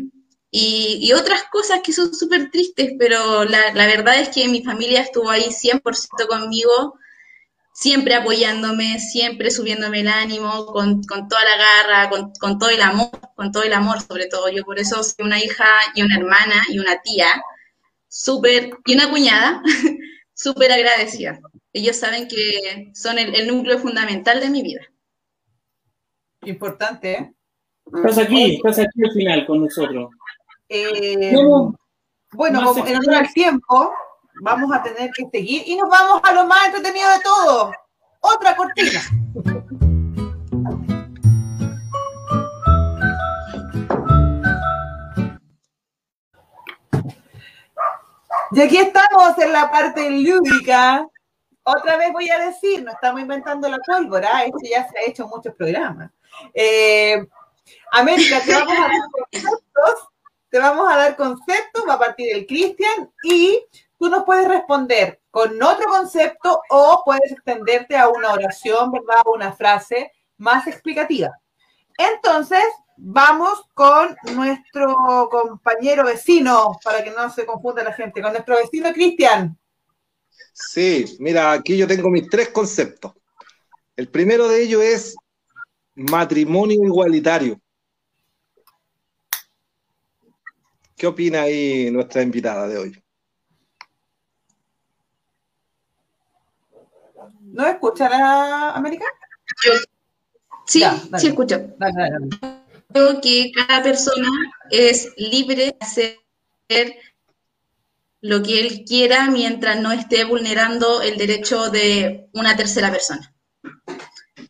y, y otras cosas que son súper tristes, pero la, la verdad es que mi familia estuvo ahí 100% conmigo, siempre apoyándome, siempre subiéndome el ánimo, con, con toda la garra, con, con todo el amor, con todo el amor sobre todo. Yo por eso soy una hija y una hermana y una tía, súper, y una cuñada, súper agradecida. Ellos saben que son el, el núcleo fundamental de mi vida. Importante, ¿eh? Estás aquí, estás aquí al final con nosotros. Eh, bueno, como al tiempo, vamos a tener que seguir y nos vamos a lo más entretenido de todo. Otra cortina. Y aquí estamos en la parte lúdica. Otra vez voy a decir, no estamos inventando la pólvora, esto ya se ha hecho en muchos programas. Eh, América, te vamos a conceptos, te vamos a dar conceptos, va a partir el Cristian, y tú nos puedes responder con otro concepto o puedes extenderte a una oración, ¿verdad? Una frase más explicativa. Entonces, vamos con nuestro compañero vecino, para que no se confunda la gente, con nuestro vecino Cristian. Sí, mira, aquí yo tengo mis tres conceptos. El primero de ellos es matrimonio igualitario. ¿Qué opina ahí nuestra invitada de hoy? ¿No escucha la América? Sí, Ya, dale. sí escucho. Dale, dale, dale. Creo que cada persona es libre de hacer lo que él quiera mientras no esté vulnerando el derecho de una tercera persona.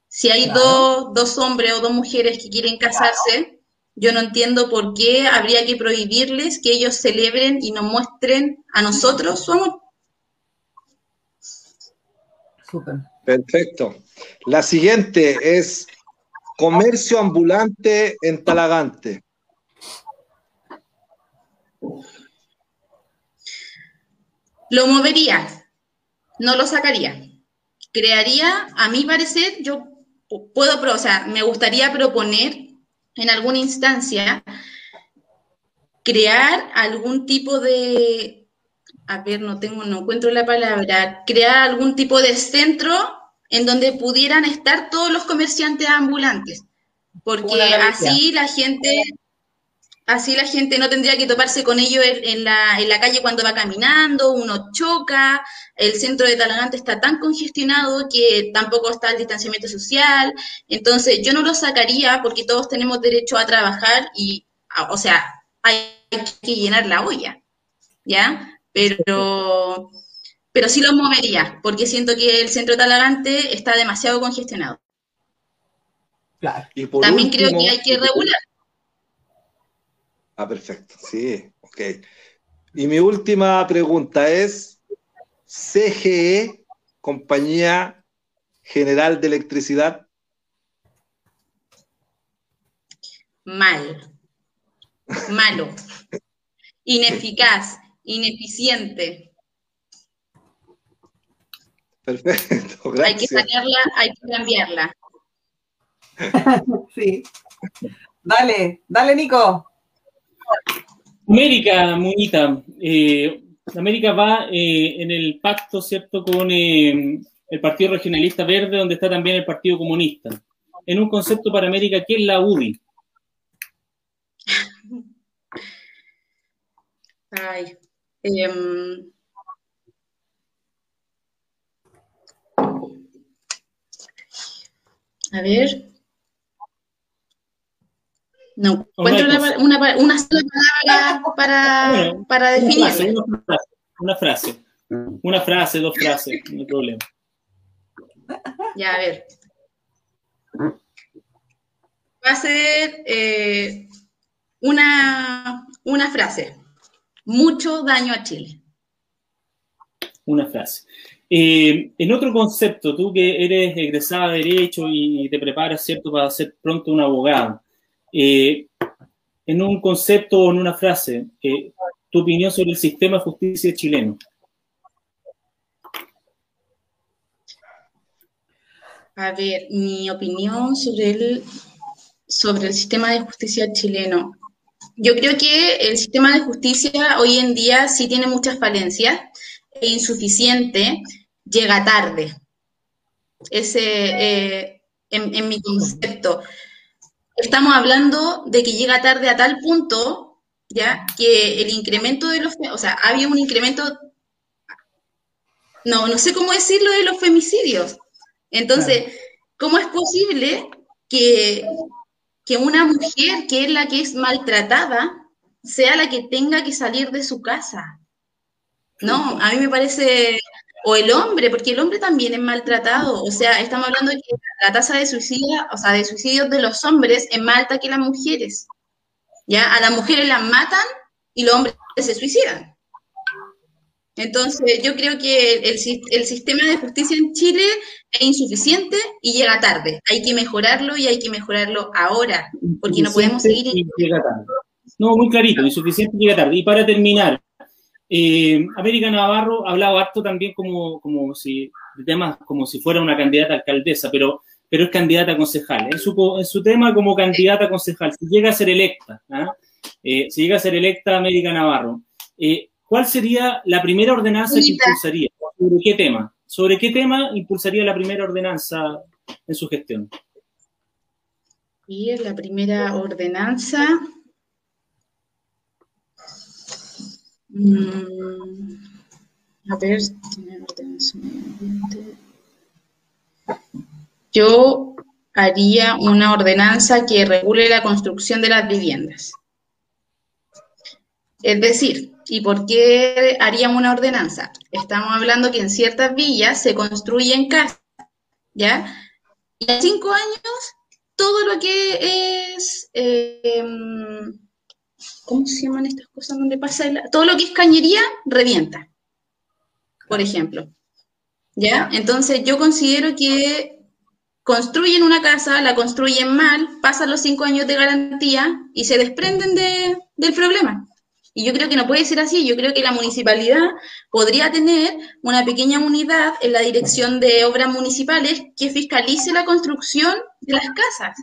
Si hay Claro. dos, dos hombres o dos mujeres que quieren casarse, yo no entiendo por qué habría que prohibirles que ellos celebren y nos muestren a nosotros su amor. Súper. Perfecto. La siguiente es comercio ambulante en Talagante. Lo movería, no lo sacaría. Crearía, a mi parecer, yo pu- puedo, pro- o sea, me gustaría proponer en alguna instancia crear algún tipo de, a ver, no tengo, no encuentro la palabra, crear algún tipo de centro en donde pudieran estar todos los comerciantes ambulantes, porque así la gente, así la gente no tendría que toparse con ellos en, la, en la calle cuando va caminando, uno choca, el centro de Talagante está tan congestionado que tampoco está el distanciamiento social, entonces yo no lo sacaría porque todos tenemos derecho a trabajar y, o sea, hay que llenar la olla, ¿ya? Pero, pero sí lo movería, porque siento que el centro de Talagante está demasiado congestionado. Claro. Y por También creo que hay que regular. Ah, perfecto. Sí, ok. Y mi última pregunta es, CGE, Compañía General de Electricidad, Mal. Malo. Ineficaz. Ineficiente. Perfecto, Hay que gracias. sacarla, hay que cambiarla. Sí. Dale, dale, Nico. América, Muñita. eh, América va eh, en el pacto, ¿cierto?, con eh, el Partido Regionalista Verde, donde está también el Partido Comunista. En un concepto para América, ¿qué es la UDI? Ay. em, a ver. No encuentro una, una, una sola palabra para, Bueno, para Una frase, definirlo. una frase, una frase, una frase, dos frases, no hay problema. Ya, a ver. Va a ser eh, una, una frase. Mucho daño a Chile. Una frase. Eh, en otro concepto, tú que eres egresada de Derecho y te preparas, ¿cierto?, para ser pronto una abogada. Eh, en un concepto o en una frase, eh, tu opinión sobre el sistema de justicia chileno. A ver, mi opinión sobre el, sobre el sistema de justicia chileno. Yo creo que el sistema de justicia hoy en día sí tiene muchas falencias, es insuficiente, llega tarde. Ese, eh, en mi concepto. Estamos hablando de que llega tarde a tal punto, ya, que el incremento de los, o sea, había un incremento, no, no sé cómo decirlo de los femicidios. Entonces, ¿cómo es posible que, que una mujer que es la que es maltratada sea la que tenga que salir de su casa? No, a mí me parece, o el hombre, porque el hombre también es maltratado. O sea, estamos hablando de que la tasa de suicidio, o sea, de suicidios de los hombres es más alta que las mujeres. ¿Ya? A las mujeres las matan y los hombres se suicidan. Entonces, yo creo que el, el sistema de justicia en Chile es insuficiente y llega tarde. Hay que mejorarlo y hay que mejorarlo ahora, porque no podemos seguir. Llega tarde. No, muy clarito, insuficiente y llega tarde. Y para terminar, eh, América Navarro ha hablado harto también como, como si, de temas como si fuera una candidata a alcaldesa, pero, pero es candidata a concejal. En su, en su tema como candidata a concejal, si llega a ser electa, ¿ah? Eh, si llega a ser electa América Navarro, eh, ¿cuál sería la primera ordenanza que impulsaría? ¿Sobre qué tema? ¿Sobre qué tema impulsaría la primera ordenanza en su gestión? Y es la primera ordenanza. Mm, a ver, tiene ordenanza medio. Yo haría una ordenanza que regule la construcción de las viviendas. Es decir, ¿y por qué haríamos una ordenanza? Estamos hablando que en ciertas villas se construyen casas, ¿ya? Y en cinco años todo lo que es, eh, em, ¿cómo se llaman estas cosas donde pasa el- todo lo que es cañería revienta, por ejemplo. ¿Ya? Entonces yo considero que construyen una casa, la construyen mal, pasan los cinco años de garantía y se desprenden de- del problema. Y yo creo que no puede ser así. Yo creo que la municipalidad podría tener una pequeña unidad en la dirección de obras municipales que fiscalice la construcción de las casas,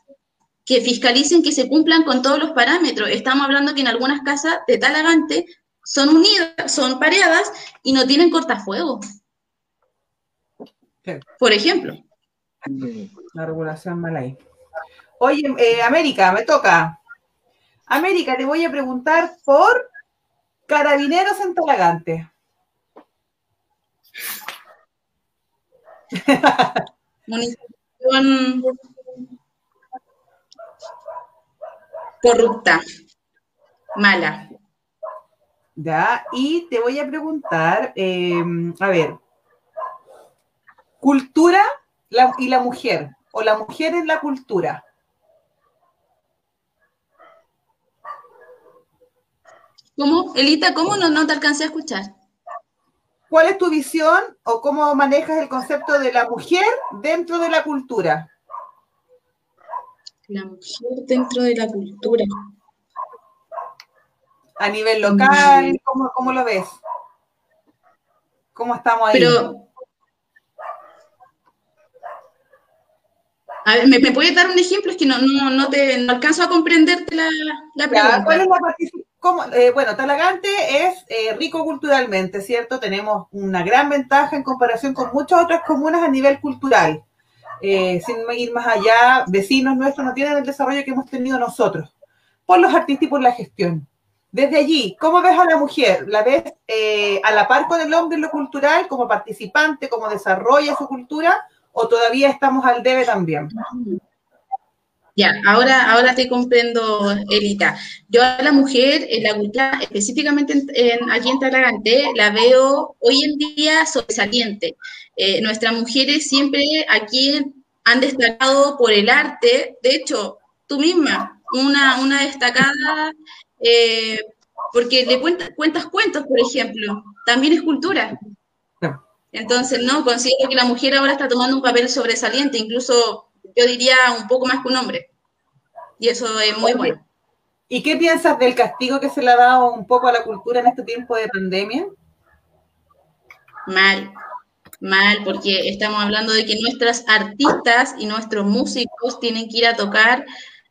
que fiscalicen que se cumplan con todos los parámetros. Estamos hablando que en algunas casas de Talagante son unidas, son pareadas y no tienen cortafuego, Sí, por ejemplo. la regulación mal ahí. Oye, eh, América, me toca. América, te voy a preguntar por Carabineros en Talagante. Munición corrupta, mala. ¿Ya? Y te voy a preguntar, eh, a ver, cultura la- y la mujer, o la mujer en la cultura. ¿Cómo? Elita, ¿cómo no, no te alcancé a escuchar? ¿Cuál es tu visión o cómo manejas el concepto de la mujer dentro de la cultura? La mujer dentro de la cultura. A nivel local, ¿cómo, cómo lo ves? ¿Cómo estamos ahí? Pero, a ver, ¿me, me puedes dar un ejemplo? Es que no, no, no te no alcanzo a comprenderte la, la Ya, pregunta. ¿cuál es la cómo- eh, bueno, Talagante es eh, rico culturalmente, ¿cierto? Tenemos una gran ventaja en comparación con muchas otras comunas a nivel cultural. Eh, sin ir más allá, vecinos nuestros no tienen el desarrollo que hemos tenido nosotros, por los artistas y por la gestión. Desde allí, ¿cómo ves a la mujer? ¿La ves eh, a la par con el hombre en lo cultural, como participante, como desarrolla su cultura, o todavía estamos al debe también? Ya, ahora, ahora te comprendo, Elita. Yo a la mujer en la cultura, específicamente en, en- aquí en Talagante, la veo hoy en día sobresaliente. Eh, nuestras mujeres siempre aquí han destacado por el arte. De hecho, tú misma, una, una destacada, eh, porque le cuentas, cuentas cuentos, por ejemplo, también es cultura. Entonces, no, considero que la mujer ahora está tomando un papel sobresaliente, incluso yo diría un poco más que un hombre. Y eso es muy bueno. ¿Y qué piensas del castigo que se le ha dado un poco a la cultura en este tiempo de pandemia? Mal, mal, porque estamos hablando de que nuestras artistas y nuestros músicos tienen que ir a tocar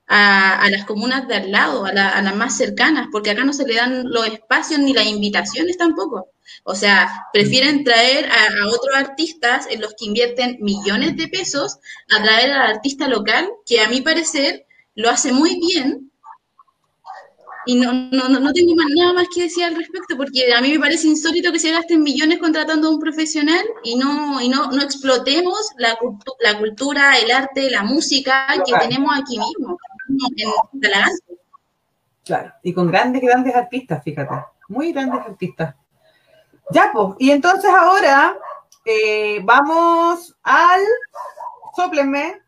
a, a las comunas de al lado, a, la- a las más cercanas, porque acá no se le dan los espacios ni las invitaciones tampoco. O sea, prefieren traer a, a otros artistas en los que invierten millones de pesos a traer al artista local, que a mi parecer lo hace muy bien. Y no, no, no tengo más- nada más que decir al respecto, porque a mí me parece insólito que se gasten millones contratando a un profesional y no, y no, no explotemos la, cultu- la cultura, el arte, la música que Claro. tenemos aquí mismo, en Talagante. Claro, y con grandes, grandes artistas, fíjate, muy grandes artistas. Ya, pues, y entonces ahora eh, vamos al soplenme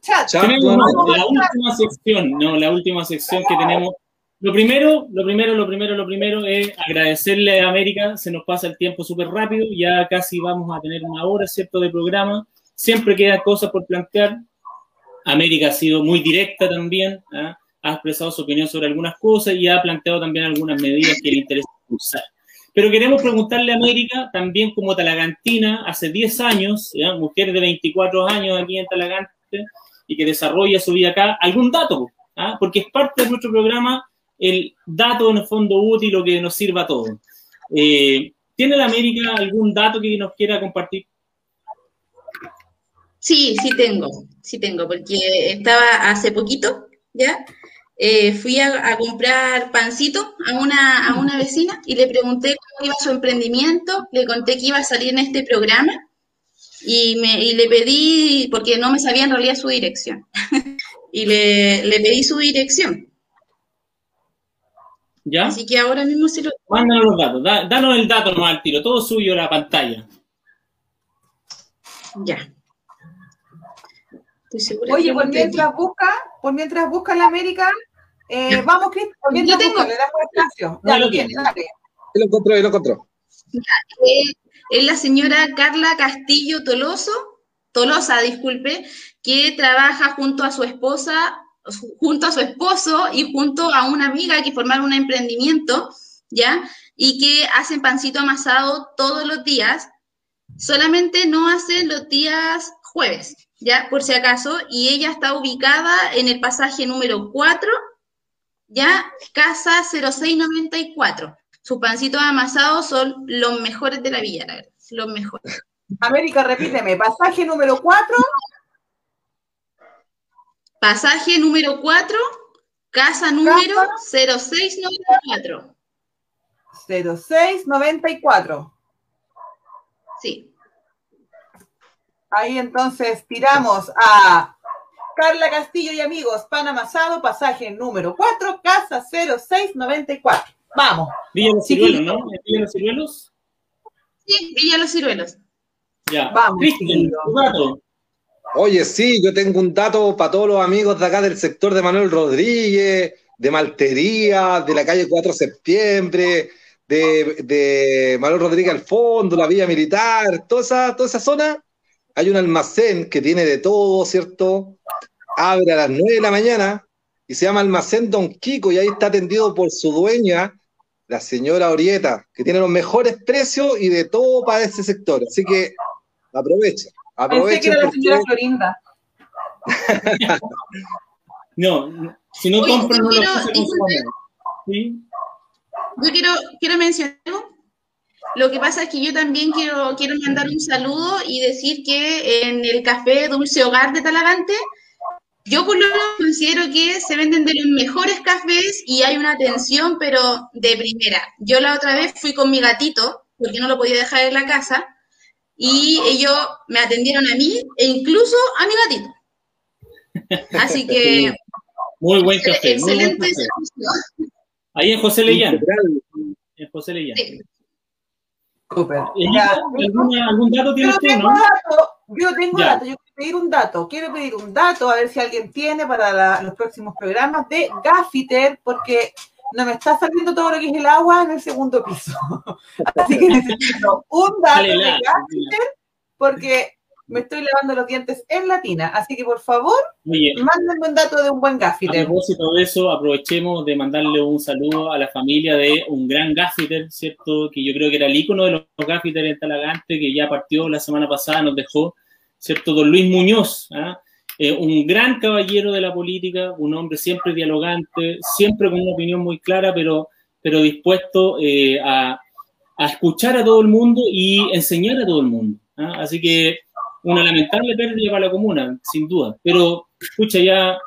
chat. Chat. Tenemos la última sección, no, la última sección que tenemos. Lo primero, lo primero, lo primero, lo primero es agradecerle a América, se nos pasa el tiempo súper rápido, ya casi vamos a tener una hora, ¿cierto?, de programa. Siempre quedan cosas por plantear. América ha sido muy directa también, ¿ah? ha expresado su opinión sobre algunas cosas y ha planteado también algunas medidas que le interesa impulsar. Pero queremos preguntarle a América, también como talagantina, hace 10 años, ¿ya? mujer de 24 años aquí en Talagante, y que desarrolla su vida acá, algún dato, ¿ah? porque es parte de nuestro programa el dato en el fondo útil o que nos sirva a todos. Eh, ¿Tiene la América algún dato que nos quiera compartir? Sí, sí tengo, sí tengo, porque estaba hace poquito, ¿ya? Eh, fui a, a comprar pancito a una, a una vecina y le pregunté cómo iba su emprendimiento, le conté que iba a salir en este programa y, me, y le pedí, porque no me sabía en realidad su dirección, y le, le pedí su dirección. ¿Ya? Así que ahora mismo se lo... Mándanos los datos, da- danos el dato nomás al tiro, todo suyo la pantalla. Ya. Estoy segura Oye, que por lo mientras busca, por mientras busca la América, eh, vamos, Cristian, por mientras Yo tengo. busca, le damos espacio. Ya lo tiene, dale. Lo encontró, lo encontró. Eh, es la señora Carla Castillo Toloso, Tolosa, disculpe, que trabaja junto a su esposa, junto a su esposo y junto a una amiga que formaron un emprendimiento, ¿ya? Y que hacen pancito amasado todos los días, solamente no hacen los días jueves, ¿ya? Por si acaso, y ella está ubicada en el pasaje número 4, ¿ya? Casa 0694. Sus pancitos amasados son los mejores de la villa, la verdad. Los mejores. América, repíteme, pasaje número 4, Pasaje número 4, casa número 0694. 0694. Sí. Ahí entonces tiramos a Carla Castillo y amigos, pan amasado, pasaje número 4, casa 0694. Vamos. Villa Los. Ciruelos, ¿no? ¿Villa Los Ciruelos? Sí, Villa Los Ciruelos. Ya. Vamos, Cristian. Oye, sí, yo tengo un dato para todos los amigos de acá del sector de Manuel Rodríguez, de Maltería, de la calle 4 de septiembre, de, de Manuel Rodríguez al fondo, la villa militar, toda esa, toda esa zona. Hay un almacén que tiene de todo, ¿cierto? Abre a las 9 de la mañana y se llama Almacén Don Kiko y ahí está atendido por su dueña, la señora Orieta, que tiene los mejores precios y de todo para ese sector. Así que aprovecha. Pensé que era la señora Florinda. no, si no compran, no lo ¿Sí? Yo quiero, quiero mencionar Lo que pasa es que yo también quiero, quiero mandar un saludo y decir que en el café Dulce Hogar de Talagante yo por lo menos considero que se venden de los mejores cafés y hay una atención, pero de primera. Yo la otra vez fui con mi gatito, porque no lo podía dejar en la casa, y ellos me atendieron a mí e incluso a mi gatito. Así que... Muy buen café. Excelente Ahí en José Leyán. En José Leyán. ¿Algún dato tienes tú, no? yo tengo dato, yo quiero pedir un dato, quiero pedir un dato, a ver si alguien tiene para los próximos programas de Gaffiter, porque no me está saliendo todo lo que es el agua en el segundo piso. Así que necesito un dato de Gaffiter, porque me estoy lavando los dientes en latina. Así que por favor, mándenme un dato de un buen gaffiter. A propósito de eso, aprovechemos de mandarle un saludo a la familia de un gran gaffiter, ¿cierto? Que yo creo que era el ícono de los gaffiter en Talagante, que ya partió la semana pasada, nos dejó, ¿cierto? Don Luis Muñoz, ¿ah? eh, un gran caballero de la política, un hombre siempre dialogante, siempre con una opinión muy clara, pero, pero dispuesto eh, a, a, escuchar a todo el mundo y enseñar a todo el mundo. ¿ah? Así que una lamentable pérdida para la comuna, sin duda. Pero, escucha, ya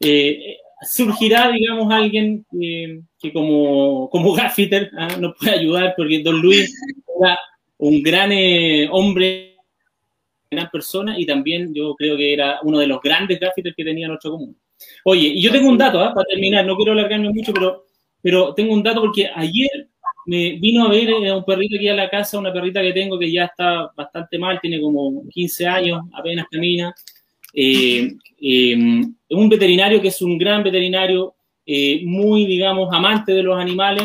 eh, surgirá, digamos, alguien que como, como Gaffiter ¿ah? nos puede ayudar, porque Don Luis era un gran eh, hombre, gran persona, y también yo creo que era uno de los grandes Gaffiters que tenía nuestra comuna. Oye, y yo tengo un dato, ¿ah? para terminar, no quiero alargarme mucho, pero, pero tengo un dato porque ayer me vino a ver eh, un perrito aquí a la casa, una perrita que tengo que ya está bastante mal, tiene como 15 años, apenas camina. Eh, eh, un veterinario que es un gran veterinario, muy, digamos, amante de los animales,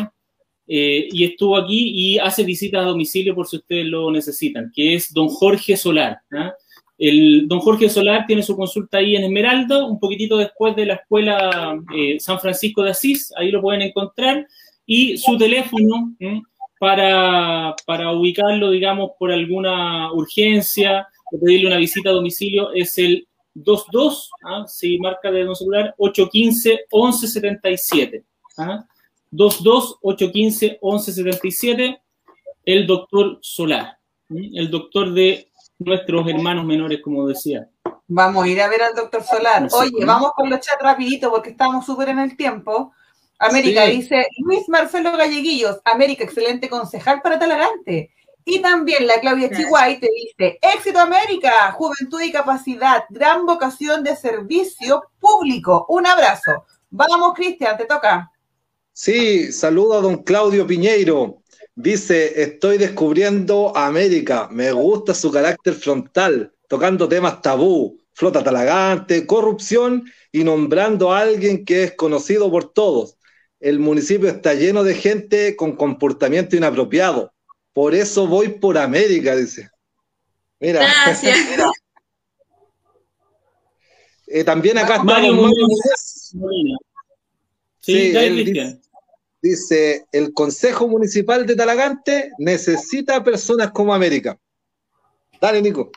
y estuvo aquí y hace visitas a domicilio por si ustedes lo necesitan, que es don Jorge Solar. ¿ah? El don Jorge Solar tiene su consulta ahí en Esmeralda, un poquitito después de la escuela San Francisco de Asís, ahí lo pueden encontrar y su teléfono para, para, ubicarlo, digamos, por alguna urgencia o pedirle una visita a domicilio es el 22, ¿ah? si marca de no celular, 815-1177. ¿ah? 22-815-1177, el doctor Solar, el doctor de nuestros hermanos menores, como decía. Vamos a ir a ver al doctor Solar. Oye, vamos con los chats rapidito porque estamos súper en el tiempo. América dice Luis Marcelo Galleguillos, América, excelente concejal para Talagante. Y también la Claudia Chihuay te dice, éxito América, juventud y capacidad, gran vocación de servicio público. Un abrazo. Vamos, Cristian, te toca. Sí, saludo a don Claudio Piñeiro. Dice, estoy descubriendo América, me gusta su carácter frontal, tocando temas tabú, flota talagante, corrupción y nombrando a alguien que es conocido por todos el municipio está lleno de gente con comportamiento inapropiado. Por eso voy por América, dice. Mira. Gracias. Eh, también acá está Mario Sí, dice, dice, el Consejo Municipal de Talagante necesita personas como América. Dale, Nico.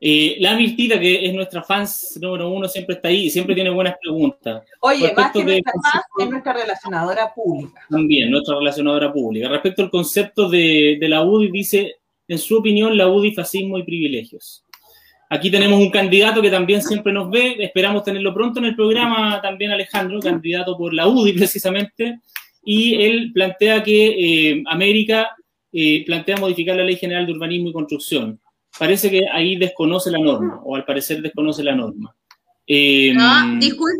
Eh, la Mirtita, que es nuestra fans número uno, siempre está ahí y siempre tiene buenas preguntas. Oye, más que nuestra es nuestra relacionadora pública. También, nuestra relacionadora pública. Respecto al concepto de, la UDI, dice, en su opinión, la UDI, fascismo y privilegios. Aquí tenemos un candidato que también siempre nos ve, esperamos tenerlo pronto en el programa también Alejandro, candidato por la UDI precisamente, y él plantea que eh, América eh, plantea modificar la Ley General de Urbanismo y Construcción parece que ahí desconoce la norma, o al parecer desconoce la norma. Eh, no, disculpe,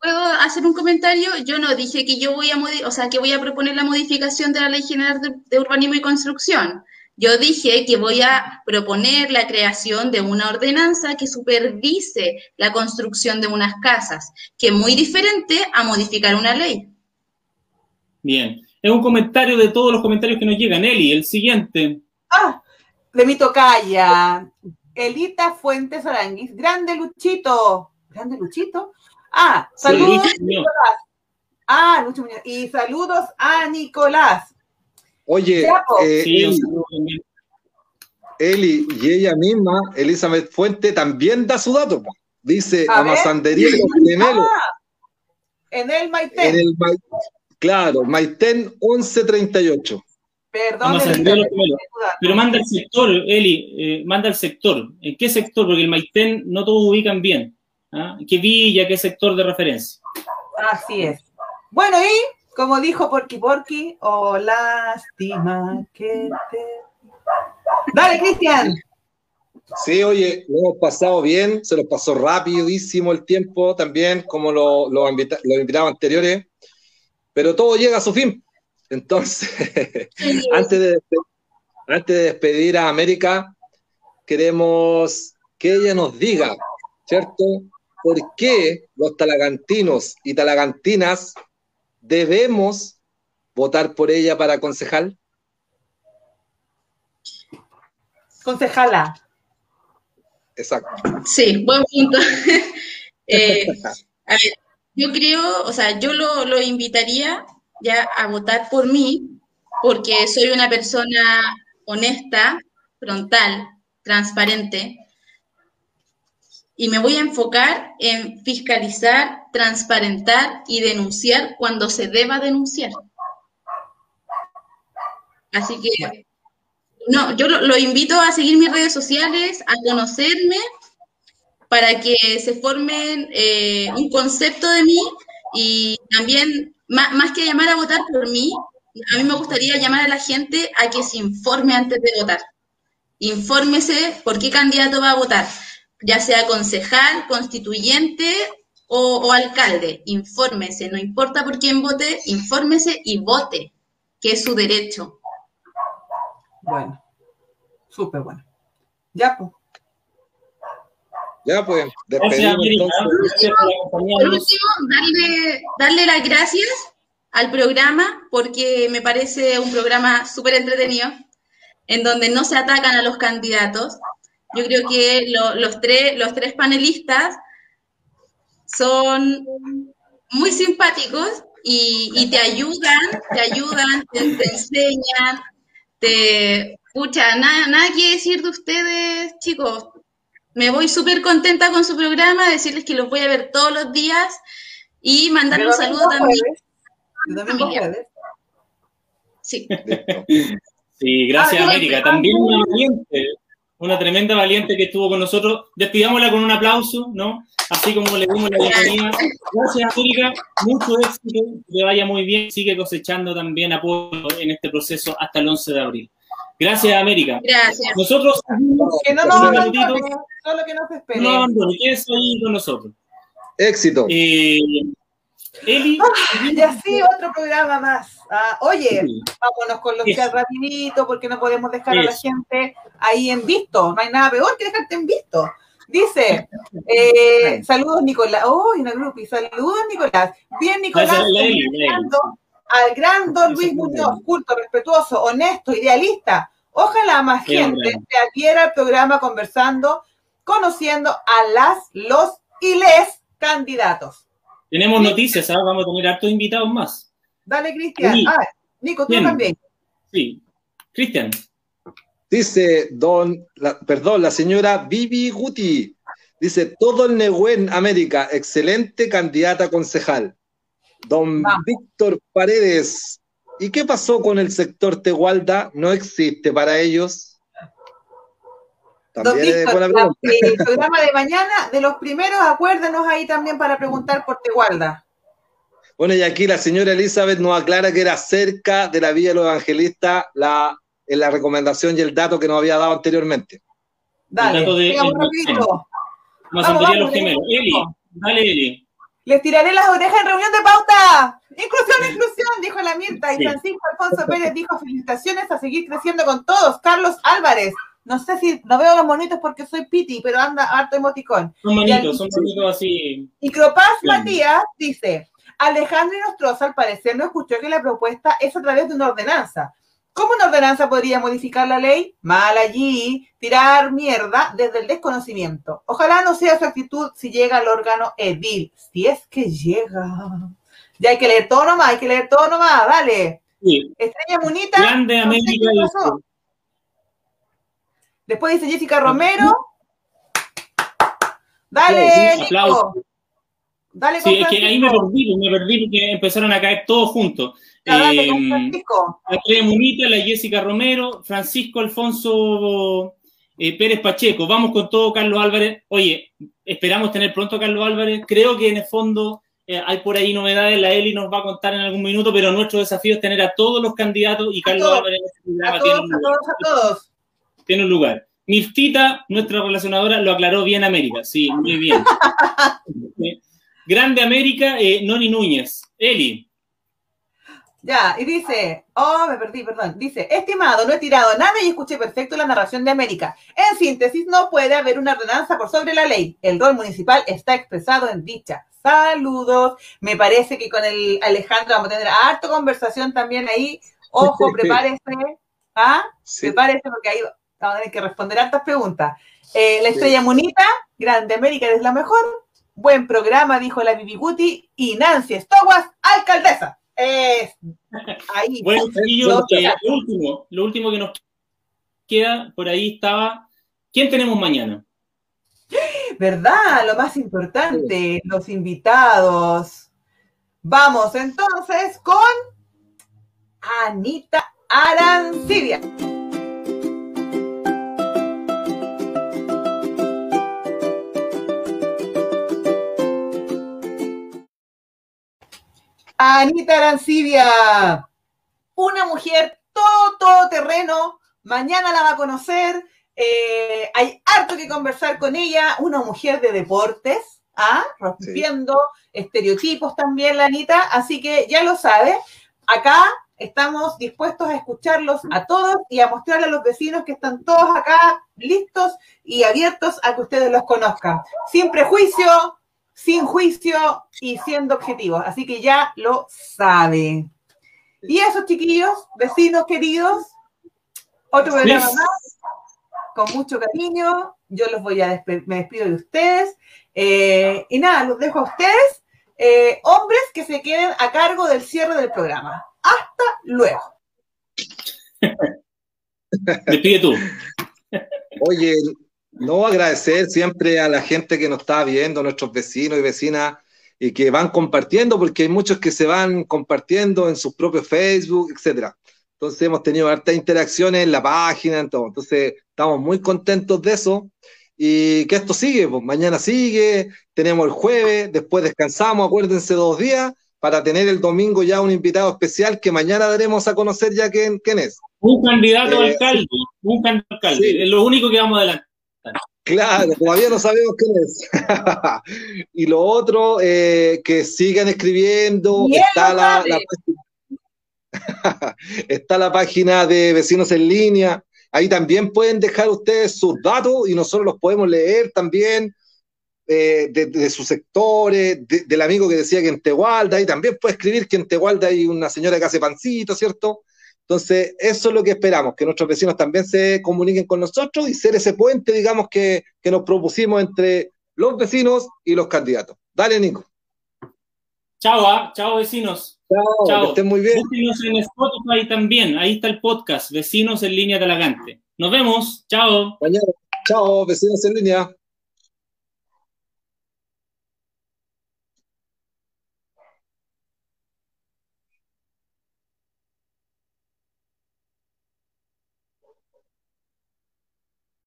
¿puedo hacer un comentario? Yo no dije que yo voy a, o sea, que voy a proponer la modificación de la Ley General de, Urbanismo y Construcción. Yo dije que voy a proponer la creación de una ordenanza que supervise la construcción de unas casas, que es muy diferente a modificar una ley. Bien, es un comentario de todos los comentarios que nos llegan. Eli, el siguiente. Ah, de mi tocaya, Elita Fuentes Aranguis, grande Luchito, grande Luchito. Ah, saludos, Ah, Lucho Muñoz. Y saludos a Nicolás. Oye, eh, Sí, Eli, y ella misma, Elizabeth Fuente, también da su dato. po. Dice, A Gemelos, Ah, en el Maite. en el Mai- claro, Maitén 1138. Perdón, Vamos a el entender los internet, gemelos. duda. Pero manda el sector, Eli, eh, manda el sector. ¿En qué sector? Porque el Maitén no todos ubican bien. ¿ah? ¿Qué villa, qué sector de referencia? Así es. Bueno, y como dijo Porky Porky, oh lástima que te. Dale, Cristian. Sí, oye, lo hemos pasado bien, se nos pasó rapidísimo el tiempo también, como lo- los invita- los invitados anteriores, pero todo llega a su fin. Entonces, antes de, antes de despedir a América, queremos que ella nos diga, ¿cierto? ¿Por qué los talagantinos y talagantinas debemos votar por ella para concejal? Concejala. Exacto. Sí, buen punto. Eh, a ver, yo creo, o sea, yo lo, lo invitaría ya a votar por mí, porque soy una persona honesta, frontal, transparente, y me voy a enfocar en fiscalizar, transparentar y denunciar cuando se deba denunciar. Así que, no, yo lo, lo invito a seguir mis redes sociales, a conocerme, para que se formen eh, un concepto de mí y también, más, más que llamar a votar por mí, a mí me gustaría llamar a la gente a que se informe antes de votar. Infórmese por qué candidato va a votar, ya sea concejal, constituyente o, alcalde. Infórmese, no importa por quién vote, infórmese y vote, que es su derecho. Bueno, súper bueno. Ya, pues. Ya, pues, despedimos entonces. Por último, darle, darle las gracias al programa porque me parece un programa súper entretenido en donde no se atacan a los candidatos. Yo creo que lo- los, tres, los tres panelistas son muy simpáticos y, y te ayudan, te ayudan, te, te enseñan, te... Pucha, nada, nada que decir de ustedes, chicos. Me voy súper contenta con su programa, decirles que los voy a ver todos los días y mandarle un saludo también. jueves. Sí. Sí, gracias Ah, América. También una valiente, una tremenda valiente que estuvo con nosotros. Despidámosla con un aplauso, ¿no? Así como le dimos la bienvenida. Gracias América, mucho éxito, que vaya muy bien. Sigue cosechando también apoyo en este proceso hasta el 11 de abril. Gracias América. Gracias. Nosotros Que no nos abandone, solo que no se espere. no, no, quédese ahí con nosotros. Éxito. Eh, Eli, Y así otro programa más. Ah, oye, sí, vámonos con los Eso. chats rapidito porque no podemos dejar a la gente ahí en visto. No hay nada peor que dejarte en visto. Dice, eh, saludos Nicolás. Oh, una grupi. Saludos Nicolás. Bien Nicolás. Eli, Eli. Al gran Don Luis Muñoz, culto, respetuoso, honesto, idealista. Ojalá más Qué gente hombre. se adhiera al programa conversando, conociendo a las, los y les candidatos. tenemos noticias, ¿sabes? Vamos a tener hartos invitados más. Dale, Cristian. Sí. Ah, Nico, tú Bien. también. Sí. Cristian, Dice don, la- perdón, la señora Vivi Guti. Dice, todo el Nehuen América, excelente candidata a concejal. Don Vamos. Víctor Paredes. ¿Y qué pasó con el sector Tehualda? ¿No existe para ellos? Don También es Víctor, buena la- el programa de mañana, de los primeros, acuérdenos ahí también para preguntar por Tegualda. Bueno, y aquí la señora Elizabeth nos aclara que era cerca de la Villa de los Evangelistas la, en la recomendación y el dato que nos había dado anteriormente. Dale, dato de- el- Gemelos. vamos. Eli, dale Eli. Les tiraré las orejas en reunión de pauta. Inclusión, inclusión, dijo la Mirta. Y Sí. Francisco Alfonso Pérez dijo felicitaciones a seguir creciendo con todos. Carlos Álvarez. No sé si no veo los monitos porque soy piti, pero anda harto emoticón. Son manitos, son manitos así. Y Cropaz. Matías dice, Alejandro Nostroza al parecer no escuchó que la propuesta es a través de una ordenanza. ¿Cómo una ordenanza podría modificar la ley? Mal allí, tirar mierda desde el desconocimiento. Ojalá no sea su actitud si llega al órgano edil. Si es que llega. Ya hay que leer todo nomás, hay que leer todo nomás, dale. Estrella Munita. Grande América. Después dice Jessica Romero. Dale, Nico. Dale con sí, es que ahí me perdí, me perdí porque empezaron a caer todos juntos. dale con eh, La Estrella Munita, la Jessica Romero, Francisco Alfonso eh, Pérez Pacheco. Vamos con todo, Carlos Álvarez. Oye, esperamos tener pronto a Carlos Álvarez. Creo que en el fondo eh, hay por ahí novedades, la Eli nos va a contar en algún minuto, pero nuestro desafío es tener a todos los candidatos y Carlos Álvarez a todos, tiene un lugar. A todos, Tiene un lugar. Mirtita, nuestra relacionadora, lo aclaró bien América. Sí, muy bien. Grande América, eh, Noni Núñez. Eli, ya, y dice, oh, me perdí, perdón. Dice, estimado, no he tirado nada y escuché perfecto la narración de América. En síntesis, no puede haber una ordenanza por sobre la ley. El rol municipal está expresado en dicha. Saludos. Me parece que con el Alejandro vamos a tener harto conversación también ahí. Ojo, prepárese. ¿Ah? Prepárese porque ahí vamos a tener que responder hartas preguntas. Eh, la estrella Munita, Grande América es la mejor. Buen programa, dijo la Bibi Guti. Y Nancy Stowas, alcaldesa. Es ahí. Bueno, lo, último, lo último que nos queda, por ahí estaba, ¿quién tenemos mañana? ¿Verdad? Lo más importante, los invitados. Vamos entonces con Anita Arancibia. Anita Arancibia, una mujer todo, todo terreno, mañana la va a conocer, eh, hay harto que conversar con ella, una mujer de deportes, ¿ah? rompiendo estereotipos también la Anita, así que ya lo sabe, acá estamos dispuestos a escucharlos a todos y a mostrarle a los vecinos que están todos acá listos y abiertos a que ustedes los conozcan. Sin prejuicio, sin juicio y siendo objetivos. Así que ya lo sabe. Y esos chiquillos, vecinos queridos, otro programa más, con mucho cariño. Yo los voy a me despido de ustedes. Eh, y nada, los dejo a ustedes, eh, hombres que se queden a cargo del cierre del programa. Hasta luego. Despide tú. Oye, no, agradecer siempre a la gente que nos está viendo, nuestros vecinos y vecinas, y que van compartiendo, porque hay muchos que se van compartiendo en sus propios Facebook, etcétera. Entonces hemos tenido hartas interacciones en la página, en todo. Entonces estamos muy contentos de eso. Y que esto sigue, pues mañana sigue, tenemos el jueves, después descansamos, acuérdense dos días, para tener el domingo ya un invitado especial que mañana daremos a conocer ya quién, quién es. Un candidato eh, alcalde, un candidato alcalde, es lo único que vamos a adelantar. Claro, todavía no sabemos quién es. y lo otro, eh, que sigan escribiendo. Está la, está la página de Vecinos en Línea. Ahí también pueden dejar ustedes sus datos y nosotros los podemos leer también. Eh, de, sus sectores, del amigo que decía que en Tehualda, y también puede escribir que en Tehualda hay una señora que hace pancito, ¿cierto? Entonces, eso es lo que esperamos, que nuestros vecinos también se comuniquen con nosotros y ser ese puente, digamos, que, nos propusimos entre los vecinos y los candidatos. Dale, Nico. Chao, ¿ah? chao vecinos. Chao, que estén muy bien. Vecinos en Spotify también, ahí está el podcast, Vecinos en Línea Talagante. Nos vemos, chao. Mañana, chao, vecinos en línea.